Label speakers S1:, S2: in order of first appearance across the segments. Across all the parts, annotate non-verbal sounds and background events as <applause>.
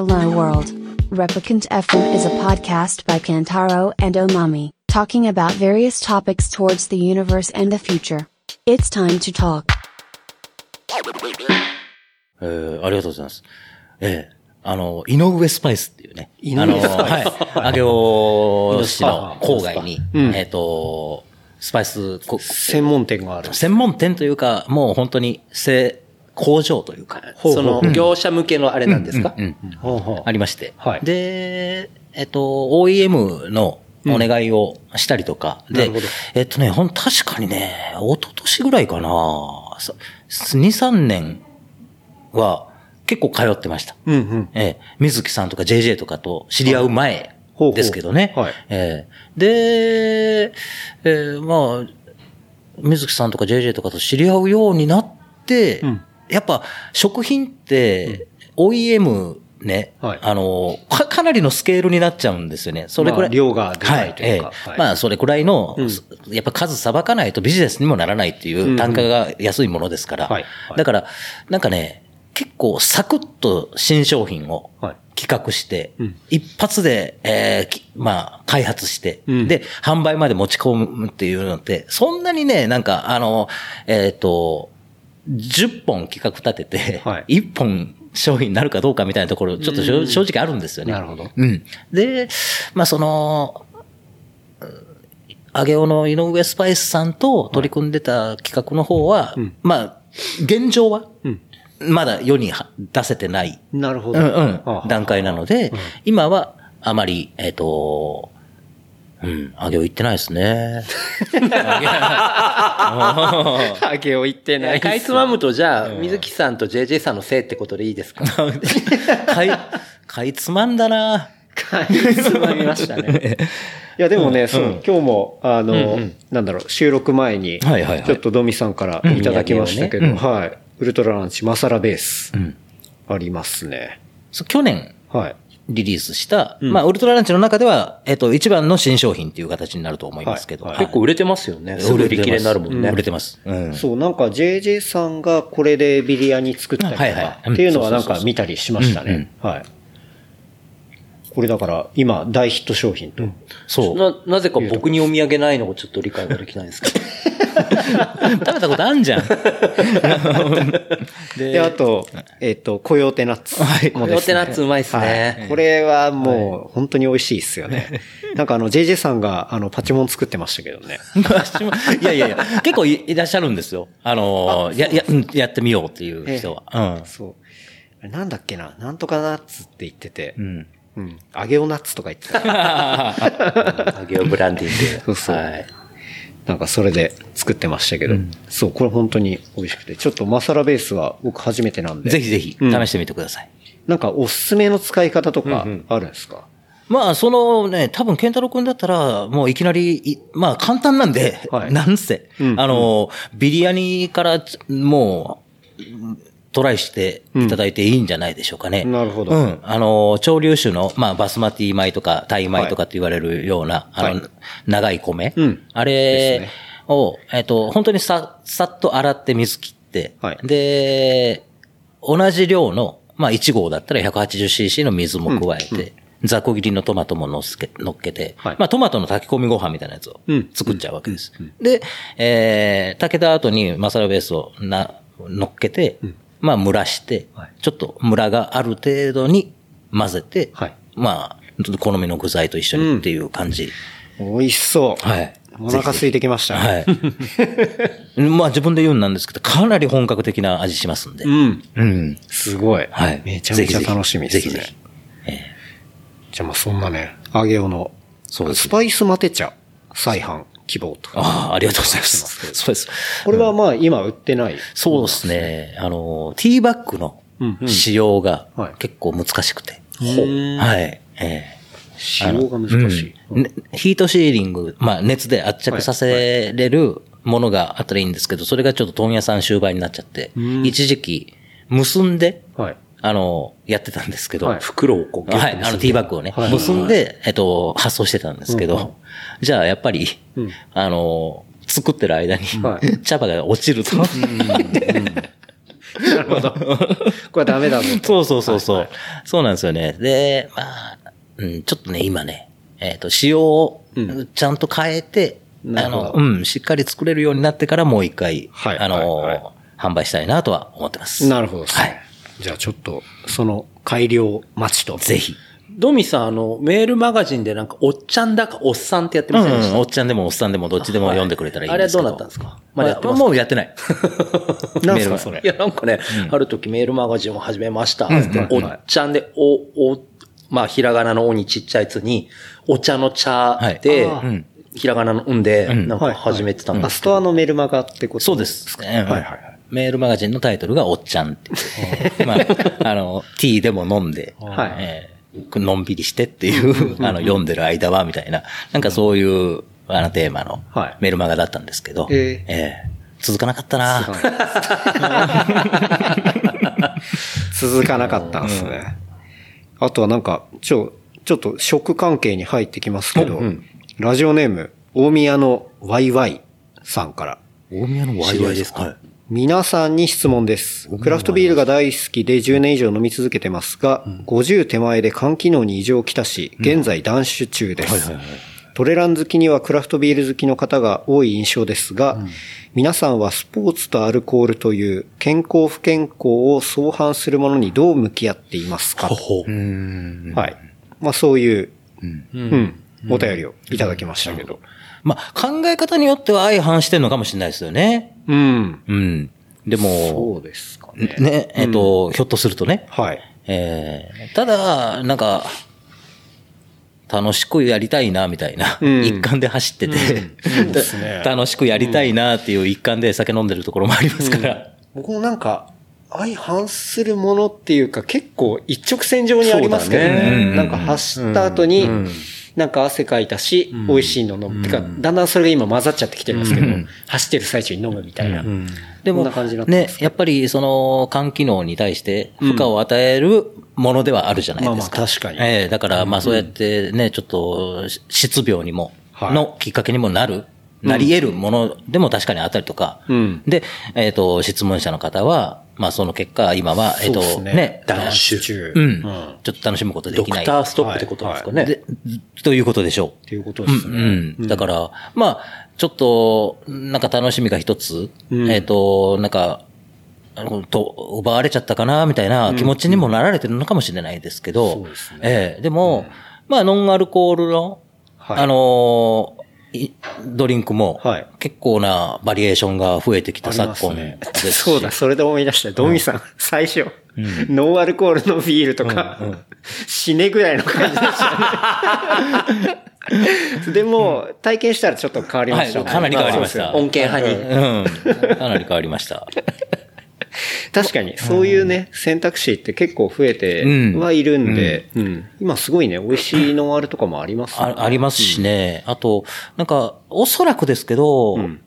S1: Hello World. Replicant FM is a podcast by Kantaro and Omami, talking about various topics towards the universe and the future. It's time to talk.
S2: えー、ありがとうございます。ええあの、井上スパイスっていうね。
S3: 井上スパイス
S2: あの、はい。上尾市の郊外に、
S3: うん
S2: えっ、と、スパイスこ
S3: 専門店がある。
S2: 専門店というか、もう本当に、せ工場というか、
S4: その、業者向けのあれなんですか？
S2: ありまして。
S3: はい。
S2: で、えっと、OEM のお願いをしたりとか、で
S3: なるほど、
S2: えっとね、ほん、確かにね、一昨年ぐらいかな、さ2、3年は結構通ってました。
S3: うんうん。
S2: ええ、水木さんとか JJ とかと知り合う前ですけどね。
S3: はい。
S2: ええ。で、ええまあ、水木さんとか JJ とかと知り合うようになって、
S3: うん
S2: やっぱ食品って、OEM ね、
S3: はい。
S2: あのか、かなりのスケールになっちゃうんですよね。それくらい。
S3: まあ量がでかいというか。
S2: はええ。
S3: はい。
S2: まあ、それくらいの、
S3: うん。
S2: やっぱ数さばかないとビジネスにもならないっていう単価が安いものですから。
S3: はい。はい。
S2: だから、なんかね、結構サクッと新商品を
S3: はい。
S2: 企画して、
S3: うん。
S2: 一発で、えーきまあ、開発して、
S3: うん。
S2: で、販売まで持ち込むっていうのって、そんなにね、なんか、あの、えっ、と、10本企画立てて、
S3: はい
S2: 1本商品になるかどうかみたいなところ、ちょっと正直あるんですよね。
S3: なるほど
S2: うん。で、まあ、その、あげおの井上スパイスさんと取り組んでた企画の方は、
S3: うん
S2: まあ、現状は、
S3: うん。
S2: まだ世には出せてない、
S3: なるほど。
S2: うんうん段階なので、今はあまり、えっ、と、うん、あげお行ってないですね。<laughs>
S3: あげを言ってない。
S4: かいつまむと、じゃあ、水木さんと JJ さんのせいってことでいいですか？<laughs>
S2: かい、かいつまんだな。
S4: かいつまみましたね。<laughs>
S3: いや、でもね、そう、
S2: うん。
S3: 今日も、あの、なんだろう、収録前に、
S2: はいはいはい。
S3: ちょっとドミさんからいただきましたけど、
S2: うん
S3: はい。ウルトラランチマサラベース、
S2: うん。
S3: ありますね。
S2: そう去年。
S3: はい。
S2: リリースした、
S3: うん
S2: まあ、ウルトラランチの中では、えっ、と、一番の新商品っていう形になると思いますけど。
S3: はい
S4: 結構売れてますよね。すぐ売り切れになるもんね。
S2: 売れてます。うん。
S3: そう、なんか JJ さんがこれでビリヤニ作ったりとか、
S2: はいはい
S3: っていうのはなんか見たりしましたね。はい。これだから、今、大ヒット商品と。
S2: そう。
S4: な、なぜか僕にお土産ないのがちょっと理解ができないんですけど。
S2: 食べたことあんじゃん。で <laughs>
S3: で、あと、えっ、と、コヨーテナッツ
S2: はい。
S4: コヨーテナッツうまいっすね
S3: はいこれはもう、本当に美味しいっすよね。<laughs> なんかあの、JJ さんが、あの、パチモン作ってましたけどね。
S2: 私もいやいやいや、結構いいらっしゃるんですよ。あのーや、や、うんやってみようっていう人は。
S3: そう。あれなんだっけな？なんとかナッツって言ってて
S2: う、ん。
S3: うん。揚げおナッツとか言ってた。<laughs>
S4: あげおブランディング。
S3: そうそう
S4: はい。
S3: なんかそれで作ってましたけど、そう、これ本当に美味しくて、ちょっとマサラベースは僕初めてなんで、
S2: ぜひぜひ、
S3: うん。
S2: 試してみてください。
S3: なんかおすすめの使い方とかあるんですか、
S2: まあ、そのね、多分、健太郎くんだったら、もういきなりい、まあ、簡単なんで、
S3: はい。
S2: なんせ、
S3: うん。
S2: あの、ビリヤニから、もう、トライしていただいていいんじゃないでしょうかね。
S3: なるほど。
S2: うん。あの、潮流種の、まあ、バスマティ米とか、タイ米とかって言われるような、あの、
S3: はい
S2: 長い米。
S3: うん。
S2: あれ
S3: ね。
S2: を、えっと、本当にさ、さっと洗って水切って、
S3: はい。
S2: で、同じ量の、まあ、1合だったら 180cc の水も加えて、雑魚切りのトマトも乗っけ乗っけて、
S3: はい。
S2: まあ、トマトの炊き込みご飯みたいなやつを
S3: うん。
S2: 作っちゃうわけです。で、えー、炊けた後にマサラベースをな乗っけて、まあ、蒸らして、
S3: はい
S2: ちょっとムラがある程度に混ぜて、
S3: はい
S2: まあ、好みの具材と一緒にっていう感じ。
S3: 美味しそう。
S2: はい。
S3: お腹空いてきました。
S2: はい。<laughs> まあ自分で言うんなんですけど、かなり本格的な味しますんで。
S3: うん。
S2: うん。
S3: すごい。
S2: はい。
S3: めちゃめちゃ楽しみですね。
S2: ぜひぜひ。え
S3: じゃあまあそんなね、揚げおの、
S2: そうです
S3: スパイスマテ茶、再販希望と。
S2: ああ、ありがとうございます。そうです。
S3: これはまあ今売ってない？
S2: そうですね。あの、ティーバッグの
S3: うんうん
S2: 使用が
S3: はい
S2: 結構難しくて。
S3: ほう
S2: はい。ええ
S3: 使用が難しい。
S2: うんねヒートシーリング、まあ熱で圧着させれるものがあったらいいんですけど、それがちょっと問屋さん終売になっちゃって、
S3: うん
S2: 一時期結んで、
S3: はい。
S2: あの、やってたんですけど、
S3: はい。
S4: 袋をこう
S2: はい、あの、ティーバッグをね、
S3: はい。
S2: 結んで、えっと、発送してたんですけど、
S3: うんうん。
S2: じゃあ、やっぱり、
S3: うん。
S2: あの、作ってる間に、
S3: はい。
S2: 茶葉が落ちると、
S3: なるほど。これはダメだぞ。と。
S2: そうそうそうそう。そうなんですよね。で、まあ、うん、ちょっとね、今ね、えっ、と、仕様を
S3: うん。
S2: ちゃんと変えて、あ
S3: なるほど。
S2: の、うん、しっかり作れるようになってからもう一回、
S3: はい。
S2: あの、
S3: はい。はい。
S2: 販売したいなとは思ってます。
S3: なるほど。ね。
S2: はい。
S3: じゃあちょっと、その改良待ちと。
S2: ぜひ。
S4: ドミさん、あの、メールマガジンでなんか、おっちゃんだかおっさんってやって
S2: うん、
S4: ませんでした、
S2: おっちゃんでもおっさんでもどっちでも読んでくれたらいいんですけど。
S4: あれはどうなったんですか？まだやってますか？
S2: もうやってない。
S3: な <laughs> ん <laughs>
S2: メールが
S3: すかそれ
S4: い。や、なんかね、ある時メールマガジンを始めました。おっちゃんで、お、お、まあ、ひらがなのおにちっちゃいやつに、お茶の茶で、
S3: はいあー
S2: うん
S4: ひらがなのうんで、
S2: うん
S4: なんか始めてたん
S3: あ、
S4: です
S3: ストアのメルマガってこと
S2: そうです。
S3: はいはいはい。
S2: メールマガジンのタイトルがおっちゃんって。いう。まあ、あの、ティーでも飲んで、
S3: はい。
S2: えーのんびりしてっていう、あの、読んでる間は、みたいな、なんかそういう、あの、テーマの
S3: はい。
S2: メールマガだったんですけど、
S3: え
S2: え。ー続かなかったな。<laughs>
S3: 続かなかったんですね。あとはなんか、ちょ、ちょっと食関係に入ってきますけど、ラジオネーム、大宮のワイワイさんから。
S2: 大宮のワイワイですか？
S3: 皆さんに質問です。クラフトビールが大好きで10年以上飲み続けてますが、50手前で肝機能に異常をきたし、現在断酒中です。トレラン好きにはクラフトビール好きの方が多い印象ですが、皆さんはスポーツとアルコールという健康不健康を相反するものにどう向き合っていますか？
S4: ほう
S3: はい。まあそういう、うん、お便りをいただきましたけど。
S2: まあ、考え方によっては相反してるのかもしれないですよね。
S3: うん。
S2: うん。でも、
S3: そうですかね。
S2: ね、えっ、と、ひょっとするとね、
S3: はい。
S2: えーただ、なんか、楽しくやりたいな、みたいな、
S3: うん
S2: 一環で走ってて、
S3: そうですね <laughs>
S2: 楽しくやりたいなっていう一環で酒飲んでるところもありますから。
S3: 僕もなんか、相反するものっていうか結構一直線上にありますけどね。
S2: ね
S3: なんか走った後に、なんか汗かいたし、美味しいの飲む。てか、だんだんそれが今混ざっちゃってきてるんですけど、
S2: うん。
S3: 走ってる最中に飲むみたいな。
S2: でも
S3: こんな感じになって
S2: ねやっぱりその肝機能に対して負荷を与えるものではあるじゃないですか。
S3: まあまあ確かに。
S2: ええだからまあそうやってね、ちょっと失病にも、
S3: はい。
S2: のきっかけにもなる、なり得るものでも確かにあったりとか。
S3: うん。
S2: で、えっ、と、質問者の方は、まあその結果、今は、えっ、と、ね、
S3: 断酒中。
S2: うん、ちょっと楽しむことで
S4: ド
S2: きない。
S4: クターストップってことですかね。
S2: でということでしょう。
S3: っていうことですね。
S2: うん、うん。だから、まあ、ちょっと、なんか楽しみが一つ、
S3: うん。
S2: えっ、と、なんか、あのと、奪われちゃったかな、みたいな気持ちにもなられてるのかもしれないですけど、
S3: そうですね。
S2: ええ。でも、まあ、ノンアルコールの、
S3: はい。
S2: あのドリンクも
S3: はい、
S2: 結構なバリエーションが増えてきた昨今
S3: ますね
S2: ですし。
S3: そうだ、それで思い出した。ドミさん、最初、ノンアルコールのビールとか、死ねぐらいの感じでしたね。<laughs> でも、体験したらちょっと変わりましたね。
S2: はいかなり変わりました
S4: 恩恵派に。
S2: うん。かなり変わりました。<laughs>
S3: 確かに、そういうね、選択肢って結構増えてはいるんで、うん。今すごいね、美味しいノンアルとかもありますよね。
S2: あありますしね。あと、なんか、おそらくですけど、
S3: ん。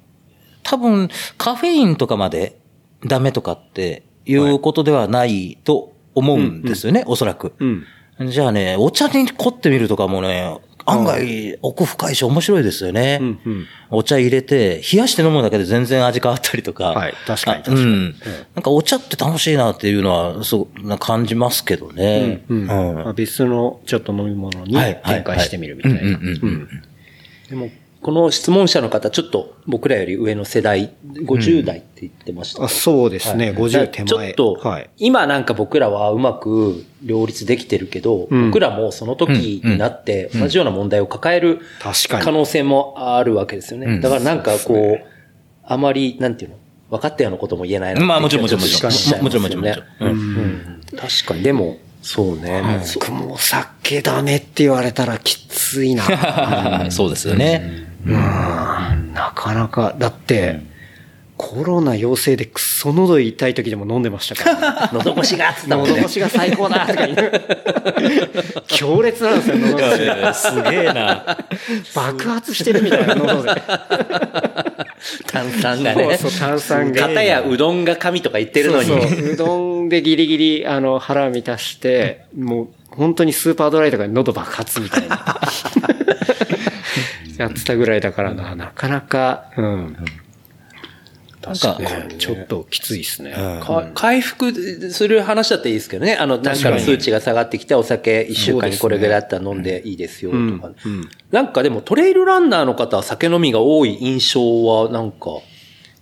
S2: 多分、カフェインとかまでダメとかっていうことではないと思うんですよね、おそらく。
S3: うん。
S2: じゃあね、お茶に凝ってみるとかもね、案外奥深いし面白いですよね。
S3: うんうん
S2: お茶入れて、冷やして飲むだけで全然味変わったりとか。
S3: はい確かに
S2: あ
S3: 確かに
S2: うん。なんかお茶って楽しいなっていうのは、そう、な感じますけどね。
S3: うんまあ別のちょっと飲み物に展開してみるみたいな。
S2: うんうんうんうん
S4: でも、この質問者の方、ちょっと僕らより上の世代、50代って言ってました。
S3: あそうですね、50手前。
S4: ちょっと、
S3: はい。
S4: 今なんか僕らはうまく両立できてるけど、
S3: うん
S4: 僕らもその時になって同じような問題を抱える
S3: 確かに
S4: 可能性もあるわけですよね。
S2: うん
S4: だからなんかこう、あまり、なんていうの？分かったようなことも言えないな
S2: まあもちろんもちろんもちろん。もちろんもちろん
S4: 確かに。でも、そうね。
S3: 僕もお酒ダメって言われたらきついな。<laughs>
S2: そうですよね。
S3: うんなかなか、だって、コロナ陽性でクソ喉痛い時でも飲んでましたから、ね。<laughs>
S4: 喉越しがっつったもんね
S3: 喉越。しが最高だとか言う。強烈なんですよ、喉越し。
S2: すげえな。
S3: 爆発してるみたいな喉で。<laughs>
S4: 炭酸がね。
S3: そうそう炭酸が
S4: 片やうどんが神とか言ってるのに。
S3: そうそううどんでギリギリ、あの、腹満たして、もう、本当にスーパードライとかで喉爆発みたいな。<laughs> やってたぐらいだからな、なかなか、うん。
S2: なんか、
S3: ちょっときついですね。
S4: か回復する話だったらいいですけどね。あの、なんかの数値が下がってきて、お酒一週間にこれぐらいあったら飲んでいいですよとか。なんかでもトレイルランナーの方は酒飲みが多い印象はなんか、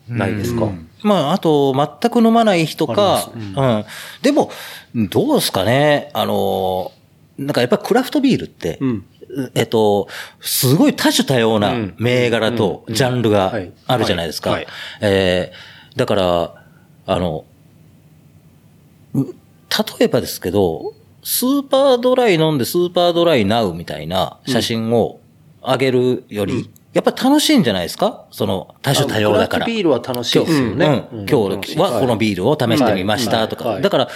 S4: ないですか、
S2: まあ、あと、全く飲まない人か、うん、でも、どうですかね、あの、なんかやっぱりクラフトビールって、えっと、すごい多種多様な銘柄とジャンルがあるじゃないですか。えー、だから、あの、例えばですけど、スーパードライ飲んでスーパードライナウみたいな写真を上げるより、やっぱ楽しいんじゃないですか？その多種多様だから。
S4: ビールは楽しいですよね。
S2: うん、今日はこのビールを試してみましたとか。だから、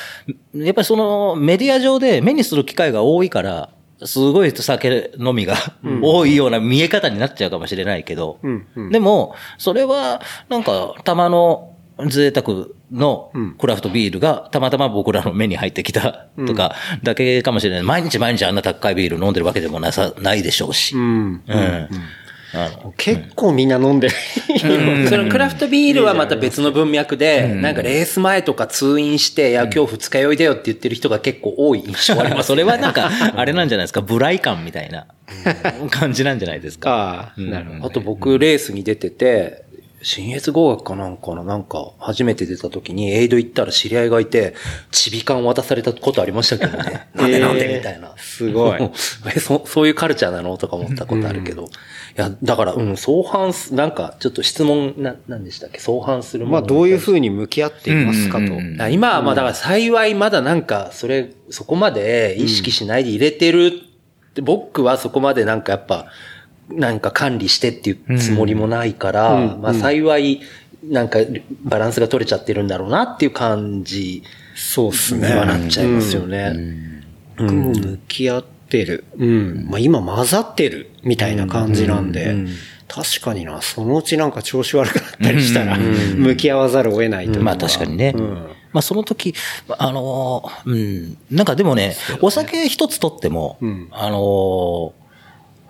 S2: やっぱりそのメディア上で目にする機会が多いから、すごい酒飲みが多いような見え方になっちゃうかもしれないけど、でも、それはなんかたまの贅沢のクラフトビールがたまたま僕らの目に入ってきたとかだけかもしれない。毎日毎日あんな高いビール飲んでるわけでもなさ、ないでしょうし。うん。
S3: 結構みんな飲んでる。
S4: そのクラフトビールはまた別の文脈で、なんかレース前とか通院して、いや、今日二日酔いだよって言ってる人が結構多い印象あります、ね。<laughs>
S2: それはなんか、あれなんじゃないですか、ブライ感みたいな感じなんじゃないですか？
S3: ああ、なるほど。
S4: あと僕、レースに出てて、新越合学かなんかの、なんか、初めて出た時に、エイド行ったら知り合いがいて、チビ缶渡されたことありましたけどね。<laughs> なんでなんでみたいな。
S3: すごい。<laughs>
S4: え、そ、そういうカルチャーなの？とか思ったことあるけど。いや、だから、うん、相反す、なんか、ちょっと質問、な、なんでしたっけ？相反するもの。
S3: まあ、どういうふうに向き合っていますかと。
S4: 今はまあ、だから幸いまだなんか、それ、そこまで意識しないで入れてるって、僕はそこまでなんかやっぱ、なんか管理してっていうつもりもないから、まあ幸い、なんかバランスが取れちゃってるんだろうなっていう感じ
S3: そうですね。
S4: にはなっちゃいますよね。
S3: 僕も向き合ってる。うん。まあ今混ざってるみたいな感じなんで、確かにな、そのうちなんか調子悪くなったりしたら、向き合わざるを得ないという
S2: まあ確かにね。まあその時、あのー、うん、なんかでもね、お酒一つとっても、あの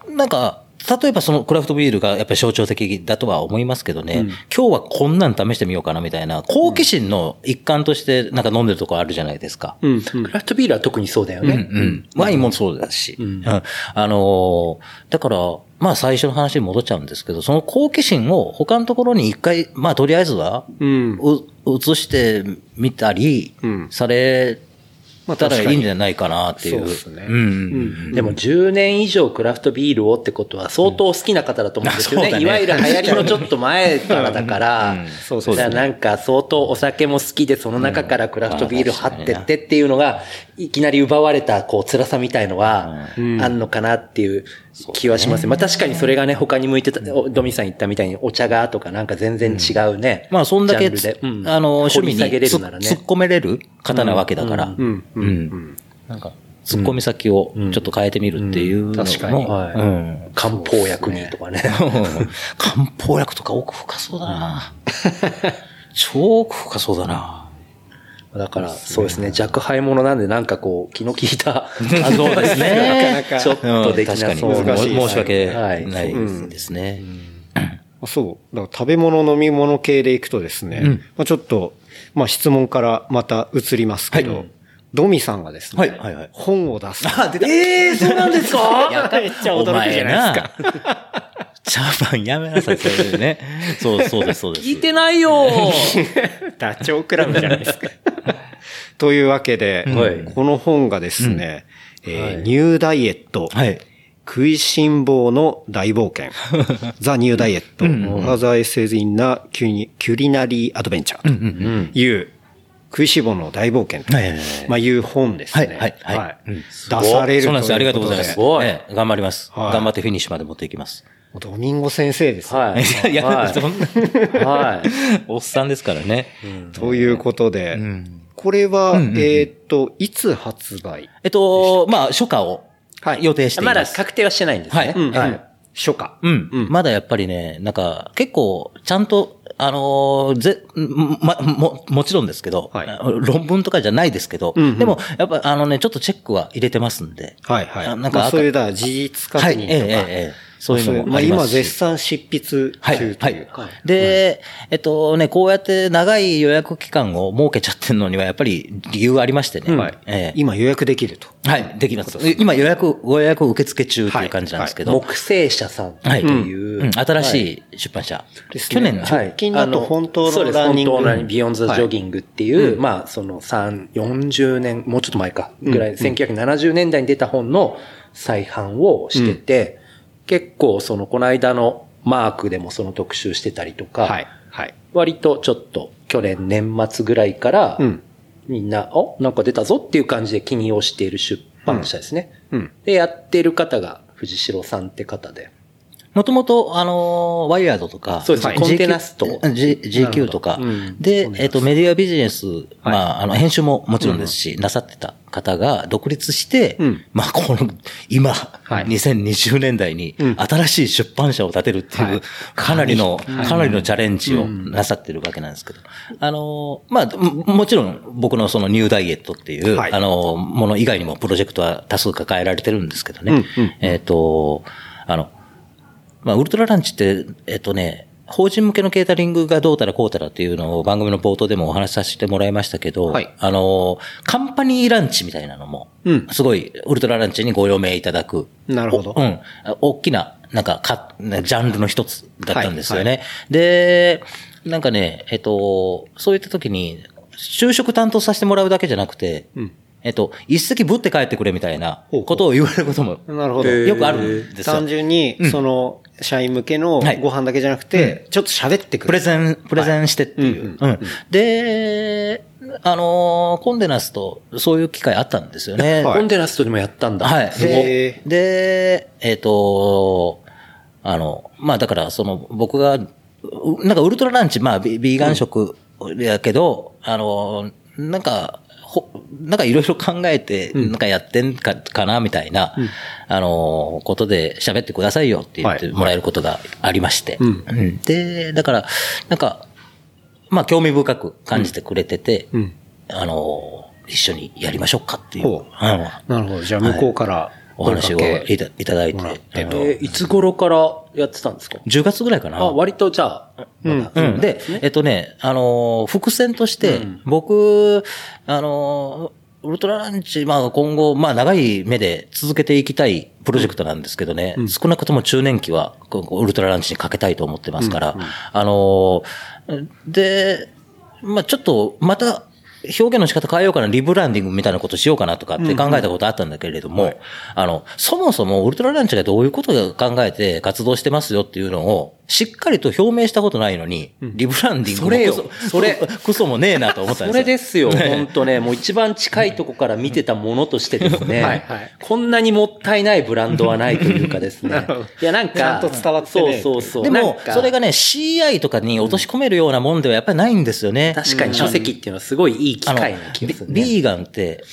S2: ー、なんか、例えばそのクラフトビールがやっぱり象徴的だとは思いますけどね、今日はこんなん試してみようかなみたいな、好奇心の一環としてなんか飲んでるとこあるじゃないですか。
S3: うん。
S4: クラフトビールは特にそうだよね。
S2: うん。ワインもそうだし。うん。あのーだから、まあ最初の話に戻っちゃうんですけど、その好奇心を他のところに一回、まあとりあえずは、
S3: うん。
S2: う移してみたり
S3: うん、
S2: され
S3: まあ
S2: たら
S3: 確かに。
S2: いいんじゃないかなっていう。
S3: そうですね。
S2: うん。
S4: でも10年以上クラフトビールをってことは相当好きな方だと思うんですよね。いわゆる流行りのちょっと前からだから、
S3: そうですね
S4: だからなん。か相当お酒も好きでその中からクラフトビール張ってってっていうのが、いきなり奪われたこう辛さみたいのはあん。のかなっていう気はします。まあ確かにそれがね、他に向いてた、おドミさん言ったみたいにお茶がとかなんか全然違うね。
S2: まあそんだけあの、趣味に
S4: 掘り下げれ
S2: つ
S4: るならね。
S2: 突っ込めれる方なわけだから。
S3: うん。う。
S2: うん。ん。なんか、突っ込み先をちょっと変えてみるっていうのも、
S3: 確かに。
S4: はい。
S2: うん。
S4: 漢方薬にとかね。<laughs>
S2: 漢方薬とか奥深そうだな。<laughs> 超奥深そうだな。
S4: だから、そうですね。弱敗者なんで、なんかこう、気の利いた、
S2: そうですね。<laughs>
S4: なかなか、ちょっとできなそう。
S2: うん。確かに。
S3: 難しい
S2: 申し訳
S4: はい。
S2: ないですね。
S3: そう。だから食べ物飲み物系でいくとですね、まあちょっと、まあ質問からまた移りますけど、ドミさんがですね、
S2: はいはいはい
S3: 本を出す。
S2: あ、出た。
S4: ええそうなんですか？<laughs>
S3: めっちゃ驚くじゃないですか。
S2: お前な。茶番やめなさい、それでね。<laughs> そう、そうです、そうです。
S4: 聞いてないよ <laughs>
S3: ダチョウ倶楽部じゃないですか。というわけで、
S4: はい
S3: この本がですね、えーニューダイエット、
S2: はい。
S3: 食いしん坊の大冒険、ザ・ニューダイエット、ハザーエセズインなキュニキュリナリーアドベンチャーという、食いしん坊の大冒険と、
S2: はいはいはい
S3: まあ、いう本ですね。
S2: はいはい
S3: 出されるということで。
S2: そうなんですよ。ありがとうございます。
S4: すごい
S2: ええ頑張ります。
S3: はい
S2: 頑張ってフィニッシュまで持っていきます。
S3: ドミンゴ先生ですよ。
S4: はい。<laughs>
S2: いや、
S4: はい
S2: そんな、
S4: はい。<laughs>
S2: おっさんですからね。
S3: ということで、これは、えーっと、いつ発売？
S2: えっと、まあ、初夏を
S3: はい
S2: 予定してい
S4: ま
S2: ます。
S4: だ確定はしてないんですね。
S2: はい。
S3: 初夏。
S2: うん。まだやっぱりね、なんか、結構、ちゃんと、あのーぜ、ま、も、もちろんですけど、
S3: はい
S2: 論文とかじゃないですけど、
S3: んうん
S2: でも、やっぱ、あのね、ちょっとチェックは入れてますんで。
S3: はいはい。
S2: あなんか、
S3: まあ、そういう、だから事実確
S2: はい、
S3: 認とか、
S2: ええええええそういうのも
S3: まあ今
S2: ありますし。
S3: 絶賛執筆中と
S2: はい、
S3: い。う。
S2: はい。で、えっとね、こうやって長い予約期間を設けちゃってるのにはやっぱり理由がありましてね。
S3: はい。
S2: ええ。
S3: 今予約できると。
S2: はい、できます。今予約、ご予約受付中っていう感じなんですけど。
S4: 木星社さんって
S2: はい。
S4: いう、
S2: うん。新しい出版社。
S3: ですね。
S2: 去年の、
S3: はい。直近だと本当の
S4: そうです。
S3: ランニング。
S4: 本当の Beyond Jogging っていう、まあ、その3、40年、もうちょっと前か、ぐらい、1970年代に出た本の再販をしてて、結構、その、この間のマークでもその特集してたりとか、
S3: はい。はい。
S4: 割とちょっと、去年年末ぐらいから、
S3: うん。
S4: みんな、おなんか出たぞっていう感じで気に押している出版社ですね。
S3: うん。
S4: で、やってる方が藤代さんって方で。
S2: もともと、あのー、ワイヤードとか、
S4: そうです
S2: はい
S4: コンテナスト
S2: G- GQ とか。
S3: うん、
S2: で、えっと、メディアビジネス、まあ、あの、編集ももちろんですし、なさってた方が独立して
S3: うん、
S2: まあ、この、今、
S3: はい。
S2: 2020年代に
S3: うん。
S2: 新しい出版社を建てるって
S3: はい。
S2: いう、かなりの、かなりのチャレンジをなさってるわけなんですけど、あのー、まあ、ももちろん僕のそのニューダイエットっていう、
S3: はい。
S2: あのー、もの以外にもプロジェクトは多数抱えられてるんですけどね。
S3: うんうん、
S2: えっと、あの、まあ、ウルトラランチって、えっとね、法人向けのケータリングがどうたらこうたらっていうのを番組の冒頭でもお話しさせてもらいましたけど、
S3: はい
S2: あの、カンパニーランチみたいなのも、
S3: うん
S2: すごい、ウルトラランチにご用命いただく。
S3: なるほど
S2: おうん。大きな、なんかか、ジャンルの一つだったんですよね。で、なんかね、えっと、そういった時に、就職担当させてもらうだけじゃなくて、
S3: うん
S2: えっと、一席ぶって帰ってくれみたいなことを言われることも
S3: なるほど。
S2: よくあるんですよ。
S3: 単純に、その、社員向けの
S2: はい
S3: ご飯だけじゃなくて、ちょっと喋ってくる。
S2: プレゼン、プレゼンしてっていう。
S3: うん
S2: うんで、あのーコンデナスとそういう機会あったんですよね。
S3: はい
S4: コンデナストでもやったんだ。
S2: はい。で、でえっ、と、あの、まあだから、その、僕が、うなんかウルトラランチ、まあビビーガン食やけど、あの、なんか、ほなんかいろいろ考えて、なんかやってんか、かな、みたいな、あの、ことで喋ってくださいよって言ってもらえることがありまして。で、だから、なんか、まあ興味深く感じてくれてて、
S3: うん。
S2: あの、一緒にやりましょうかっていう、
S3: なるほど。じゃあ、向こうから
S2: お話をいたいただいて、え
S4: いつ頃からやってたんですか
S2: ？10月ぐらいかな。
S4: あ、割とじゃあ、
S3: うん
S2: うん。で、えっとね、あのー、伏線として、僕、あのー、ウルトラランチ、まあ今後、まあ長い目で続けていきたいプロジェクトなんですけどね、少なくとも中年期はこうウルトラランチにかけたいと思ってますから、あのー、で、まあちょっとまた表現の仕方変えようかな、リブランディングみたいなことしようかなとかって考えたことあったんだけれども、あの、そもそもウルトラランチがどういうことを考えて活動してますよっていうのを、しっかりと表明したことないのに、リブランディングも
S4: それ
S2: ソ
S4: それ
S2: クソもねえなと思ったん
S4: そ
S2: ですよ。
S4: れですよ、本当ね。もう一番近いとこから見てたものとしてですね。
S3: はいはい
S4: こんなにもったいないブランドはないというかですね。<laughs> いや、なんか、
S3: ちゃんと伝わってね
S4: そうそうそう。
S2: でも、それがね、CI とかに落とし込めるようなもんではやっぱりないんですよね。
S4: 確かに書籍っていうのはすごいいい機会な気がするね。
S2: ビビーガンって、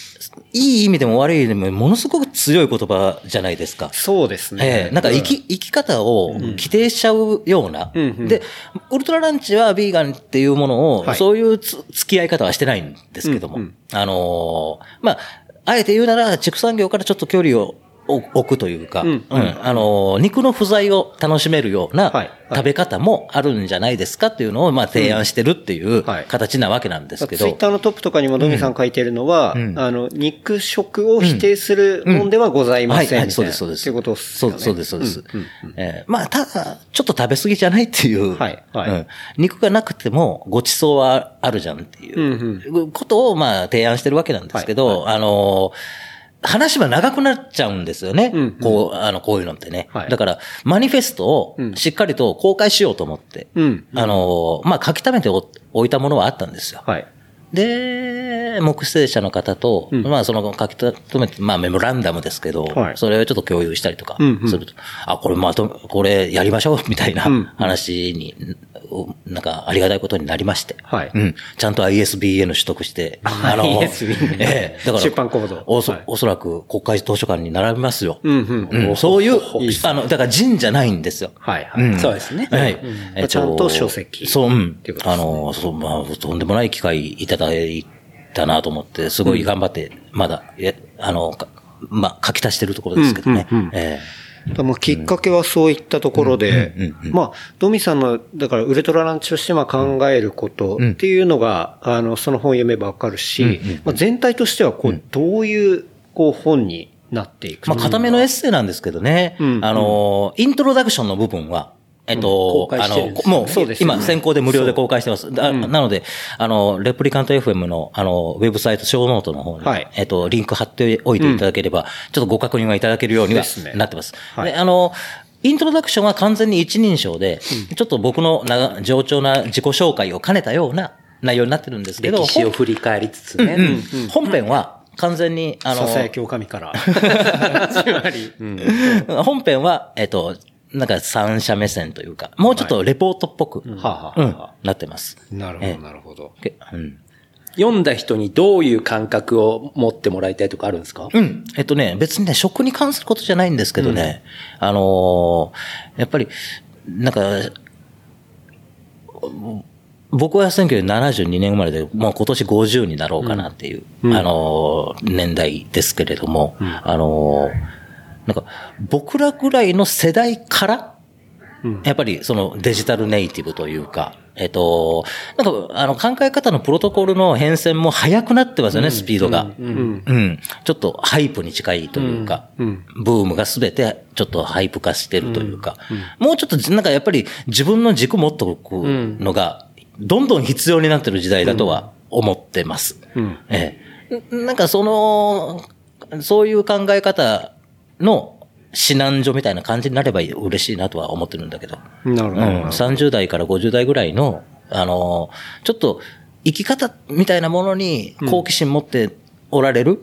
S2: いい意味でも悪い意味でもものすごく強い言葉じゃないですか。
S3: そうですね。
S2: ええなんか生き、生き方を規定しちゃうような、
S3: うんうん。
S2: で、ウルトラランチはビーガンっていうものを、
S3: はい。
S2: そういうつ付き合い方はしてないんですけども、
S3: うんうん。
S2: あのーまあ、あえて言うなら、畜産業からちょっと距離を置くというか、
S3: う
S2: うん。ん。あのー肉の不在を楽しめるような
S3: はい。
S2: 食べ方もあるんじゃないですかっていうのを、まあ、提案してるっていう
S3: はい。
S2: 形なわけなんですけど、
S3: ツイッターのトップとかにもドミさん書いてるのは、
S2: うん。
S3: あの、肉食を否定するもんではございませんみたいな。
S2: はい、そうです、そうです。
S3: ってことですよね。
S2: そうです、そうです。えーまあ、ただ、ちょっと食べ過ぎじゃないっていう、
S3: はい。はい。
S2: うん肉がなくてもごちそうはあるじゃんっていう、ことを、まあ、提案してるわけなんですけど、あのー話は長くなっちゃうんですよね。
S3: うんうん
S2: こう、あの、こういうのってね。
S3: はい
S2: だから、マニフェストを
S3: うん
S2: しっかりと公開しようと思って、
S3: うん
S2: あのーまあ、書き溜めてお置いたものはあったんですよ。
S3: はい。
S2: で、木星者の方と、
S3: うん
S2: まあその書き留めて、まあメモランダムですけど、
S3: はい
S2: それをちょっと共有したりとか
S3: うんうん
S2: すると、あ、これまとめ、これやりましょうみたいな
S3: うん
S2: 話に、おなんかありがたいことになりまして、
S3: はい。
S2: うん。ちゃんと ISBN 取得して、あ
S3: ISBN
S2: ええ、だから、
S3: 出版コード
S2: おそ
S3: はい。
S2: おそらく国会図書館に並びますよ。
S3: うんうん。
S2: うん。そういうあの、だから人じゃないんですよ。
S3: はいはい。
S2: うん。
S4: そうですね。
S2: はい。
S3: うん
S2: えっ
S3: ちゃんと書籍
S2: そう、うん。あの、そう、まあ、とんでもない機会いただいたなと思って、すごい頑張って、まだ、え、あの、かまあ、書き足してるところですけどね。
S3: うんうんうん。
S2: え
S3: もうきっかけはそういったところで、まあ、ドミさんの、だからウルトラランチとしてまあ考えることっていうのが、あの、その本読めばわかるし、まあ、全体としてはこう、どういう、こう、本になっていく。
S2: まあ、固めのエッセイなんですけどね、あの、イントロダクションの部分は、えっと、あの、もう、今、先行で無料で公開してます。なので、あの、レプリカント FM の、あの、ウェブサイト、ショーノートの方に、えっと、リンク貼っておいていただければ、ちょっとご確認はいただけるようにはなってます。で、あの、イントロダクションは完全に一人称で、ちょっと僕のな上調な自己紹介を兼ねたような内容になってるんですけど。
S4: 歴史を振り返りつつね。
S2: 本編は、完全に、
S3: あの、さやきおかみから。<laughs>
S2: 本編は、えっと、なんか三者目線というか、もうちょっとレポートっぽく、うん、なってます。
S3: なるほど、なるほど。う
S4: ん。読んだ人にどういう感覚を持ってもらいたいとかあるんですか？
S2: うん。えっとね、別にね、食に関することじゃないんですけどね、うん、あのー、やっぱり、なんか、僕は1972年生まれで、もう今年50になろうかなっていう、うん、あのー、年代ですけれども、うん、あのーなんか、僕らぐらいの世代から、やっぱりそのデジタルネイティブというか、えっと、なんか、あの、考え方のプロトコルの変遷も早くなってますよね、スピードが。うん。ちょっと hype に近いというか、ブームがすべてちょっと hype 化してるというか、もうちょっと、なんかやっぱり自分の軸持っとくのが、どんどん必要になってる時代だとは思ってます。ええ。なんかその、そういう考え方の指南所みたいな感じになれば嬉しいなとは思ってるんだけど。
S3: なるほど。うん、
S2: 30代から50代ぐらいの、あの、ちょっと生き方みたいなものに好奇心持っておられる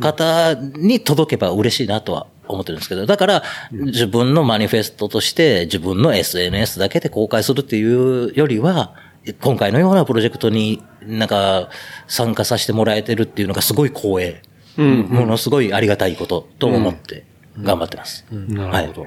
S2: 方に届けば嬉しいなとは思ってるんですけど、だから、自分のマニフェストとして自分の SNS だけで公開するっていうよりは、今回のようなプロジェクトになんか参加させてもらえてるっていうのがすごい光栄。うん、ものすごいありがたいことと思って頑張ってます。
S3: なるほど。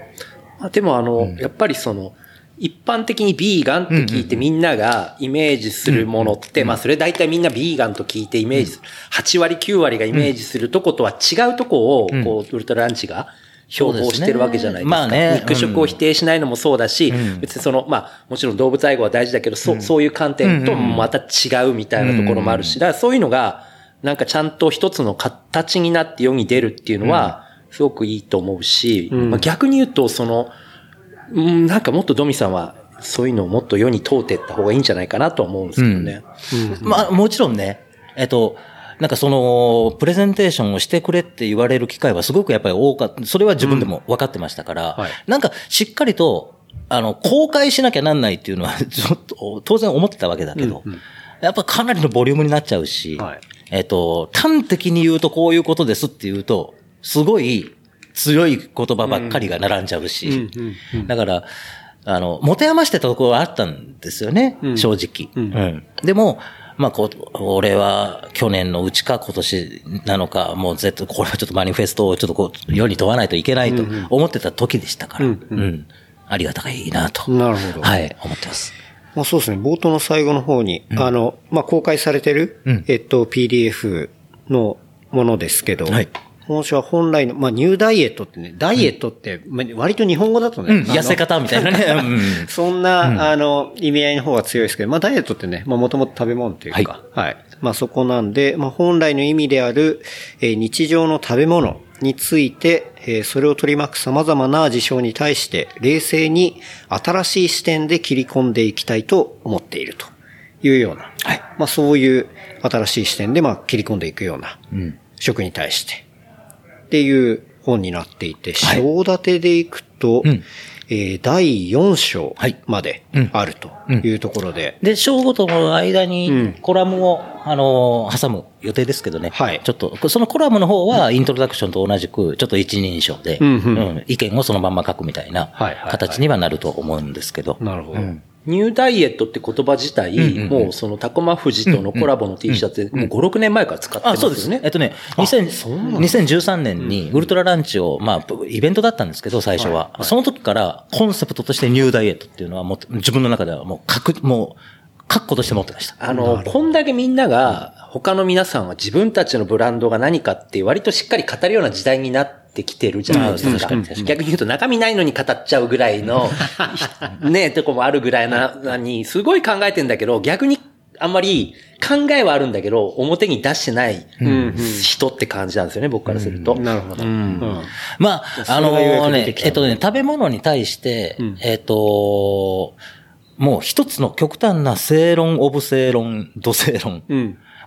S4: はい、でもあの、やっぱりその、一般的にビーガンって聞いてみんながイメージするものって、まあそれ大体みんなビーガンと聞いてイメージする。8割9割がイメージするとことは違うとこを、こう、ウルトラランチが標榜してるわけじゃないですか。まあね。肉食を否定しないのもそうだし、別にその、まあもちろん動物愛護は大事だけど、そそういう観点とまた違うみたいなところもあるし、だからそういうのが、なんかちゃんと一つの形になって世に出るっていうのは、すごくいいと思うし、うん、まあ、逆に言うと、その、うん、なんかもっとドミさんは、そういうのをもっと世に問うていった方がいいんじゃないかなと思うんですけどね。
S2: うん、まあ、もちろんね、えっと、なんかその、プレゼンテーションをしてくれって言われる機会はすごくやっぱり多かった。それは自分でも分かってましたから、はい、なんかしっかりと、あの、公開しなきゃなんないっていうのは、<laughs> ちょっと、当然思ってたわけだけど、うんうん、やっぱかなりのボリュームになっちゃうし、はい、えっと、端的に言うとこういうことですって言うと、すごい強い言葉ばっかりが並んじゃうし、だから、あの、持て余してたところはあったんですよね、正直。うん、でも、まあ、こう、俺は去年のうちか今年なのか、もう絶対これはちょっとマニフェストをちょっとこう、世に問わないといけないと思ってた時でしたから、うん、ありがたがいいなと。
S3: なるほど。
S2: はい、思ってます。
S3: まあそうですね、冒頭の最後の方に、うん、あの、まあ公開されてる、うん、えっと、PDF のものですけど、はい、本書は本来の、まあ、ニューダイエットってね、ダイエットって、まあ、割と日本語だとね、うん、
S2: 痩せ方みたいなね。<laughs>
S3: そんな、あの、意味合いの方が強いですけど、まあ、ダイエットってね、まあ、もともと食べ物っていうか、はい、はい。まあ、そこなんで、まあ、本来の意味である、えー、日常の食べ物について、えー、それを取り巻く様々な事象に対して、冷静に新しい視点で切り込んでいきたいと思っているというような、はい。まあ、そういう新しい視点で、まあ、切り込んでいくような、うん、食に対して、っていう本になっていて、章立てでいくと、うんえー、第4章まであるというところで。
S2: で、章ごとの間にコラムを、あのー、挟む予定ですけどね。はい。ちょっと、そのコラムの方はイントロダクションと同じく、ちょっと一人称で、うん、うん、意見をそのまま書くみたいな形にはなると思うんですけど。
S3: なるほど。うん
S4: ニューダイエットって言葉自体、うんうん、もうそのタコマ富士とのコラボの T シャツで、もう5、6年前から使ってますよね。あ、そうですね。
S2: えっとね、2013年にウルトラランチを、まあ、イベントだったんですけど、最初は。はいはい、その時からコンセプトとしてニューダイエットっていうのはもう自分の中ではもう書く、もう、書くことして持ってました。
S4: あの、こんだけみんなが、他の皆さんは自分たちのブランドが何かって割としっかり語るような時代になっってきてるじゃないですか。逆に言うと中身ないのに語っちゃうぐらいの、<laughs> ね、とこもあるぐらいな、に、すごい考えてんだけど、逆にあんまり考えはあるんだけど、表に出してない人って感じなんですよね、僕からすると。
S3: なるほど。
S2: まあ、あのね、えっとね、食べ物に対して、えっと、もう一つの極端な正論、オブ正論、土正論。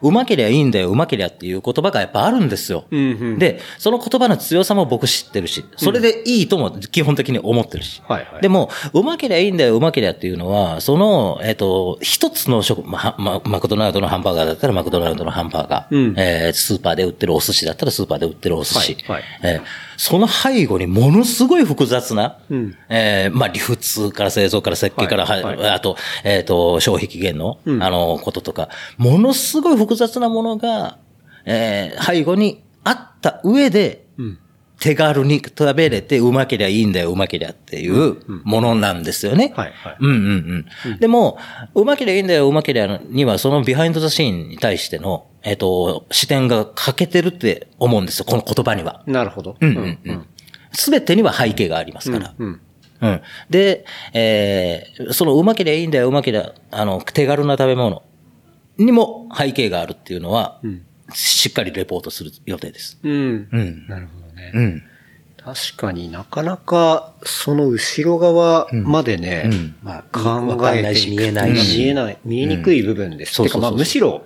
S2: うんうまけりゃいいんだよ、うまけりゃっていう言葉がやっぱあるんですよ。うんうん、で、その言葉の強さも僕知ってるし、それでいいとも基本的に思ってるし。はいはい、でも、うまけりゃいいんだよ、うまけりゃっていうのは、その、えっ、ー、と、一つの食、ま、ま、マクドナルドのハンバーガーだったらマクドナルドのハンバーガー、うん、えー、スーパーで売ってるお寿司だったらスーパーで売ってるお寿司。はいはい、えー、その背後にものすごい複雑な、うん、えー、まあ、流通から製造から設計から、はい。はい、あと、えっ、ー、と、消費期限の、うん、あの、こととか、ものすごい複雑なものが、えー、背後にあった上で、手軽に食べれてうまけりゃいいんだよ、うまけりゃっていうものなんですよね。はいはい。うんうんうん。でも、うまけりゃいいんだよ、うまけりゃにはそのビハインドザシーンに対しての、えっ、ー、と、視点が欠けてるって思うんですよ、この言葉には。
S3: なるほど。
S2: うんうんうん。すべてには背景がありますから。うん、うん。で、えー、そのうまけりゃいいんだよ、うまけりゃ、あの、手軽な食べ物にも背景があるっていうのは、うん、しっかりレポートする予定です。
S3: うん。うん。なるほどね。うん。確かになかなかその後ろ側までね、うんうん、まあ、考えてい
S4: く見えない
S3: し。見えない、見えにくい部分です。うん、てかまあむしろ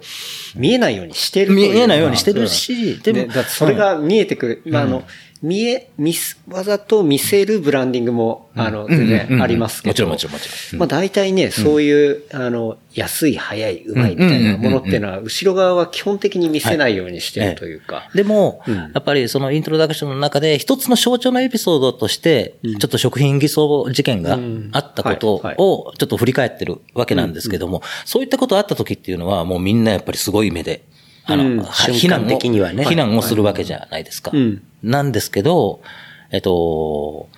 S3: 見えないようにしてる
S2: 見えないようにしてるし、
S3: でも、それが見えてくる。まああの、見え、見す、わざと見せるブランディングも、あの、全然ありますけど。も
S2: ちろんもちろんもちろ
S3: ん。まあ大体ね、そういう、あの、安い、早い、うまいみたいなものっていうのは、後ろ側は基本的に見せないようにしてるというか。
S2: でも、やっぱりそのイントロダクションの中で、一つの象徴のエピソードとして、ちょっと食品偽装事件があったことを、ちょっと振り返ってるわけなんですけども、そういったことあった時っていうのは、もうみんなやっぱりすごい目で、あの、非難的にはね。非難をするわけじゃないですか。なんですけど、えっと、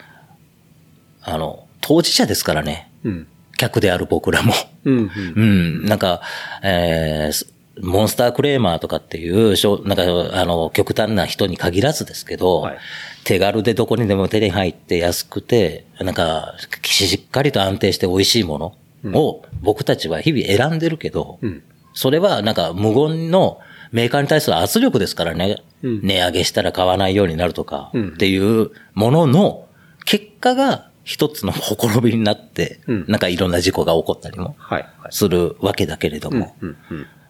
S2: あの、当事者ですからね。うん、客である僕らも。うん、うん、<laughs> なんか、えー、モンスタークレーマーとかっていう、なんか、あの、極端な人に限らずですけど、はい、手軽でどこにでも手に入って安くて、なんか、しっかりと安定して美味しいものを僕たちは日々選んでるけど、うん、それはなんか無言のメーカーに対する圧力ですからね。値上げしたら買わないようになるとか、っていうものの結果が一つのほころびになって、なんかいろんな事故が起こったりもするわけだけれども、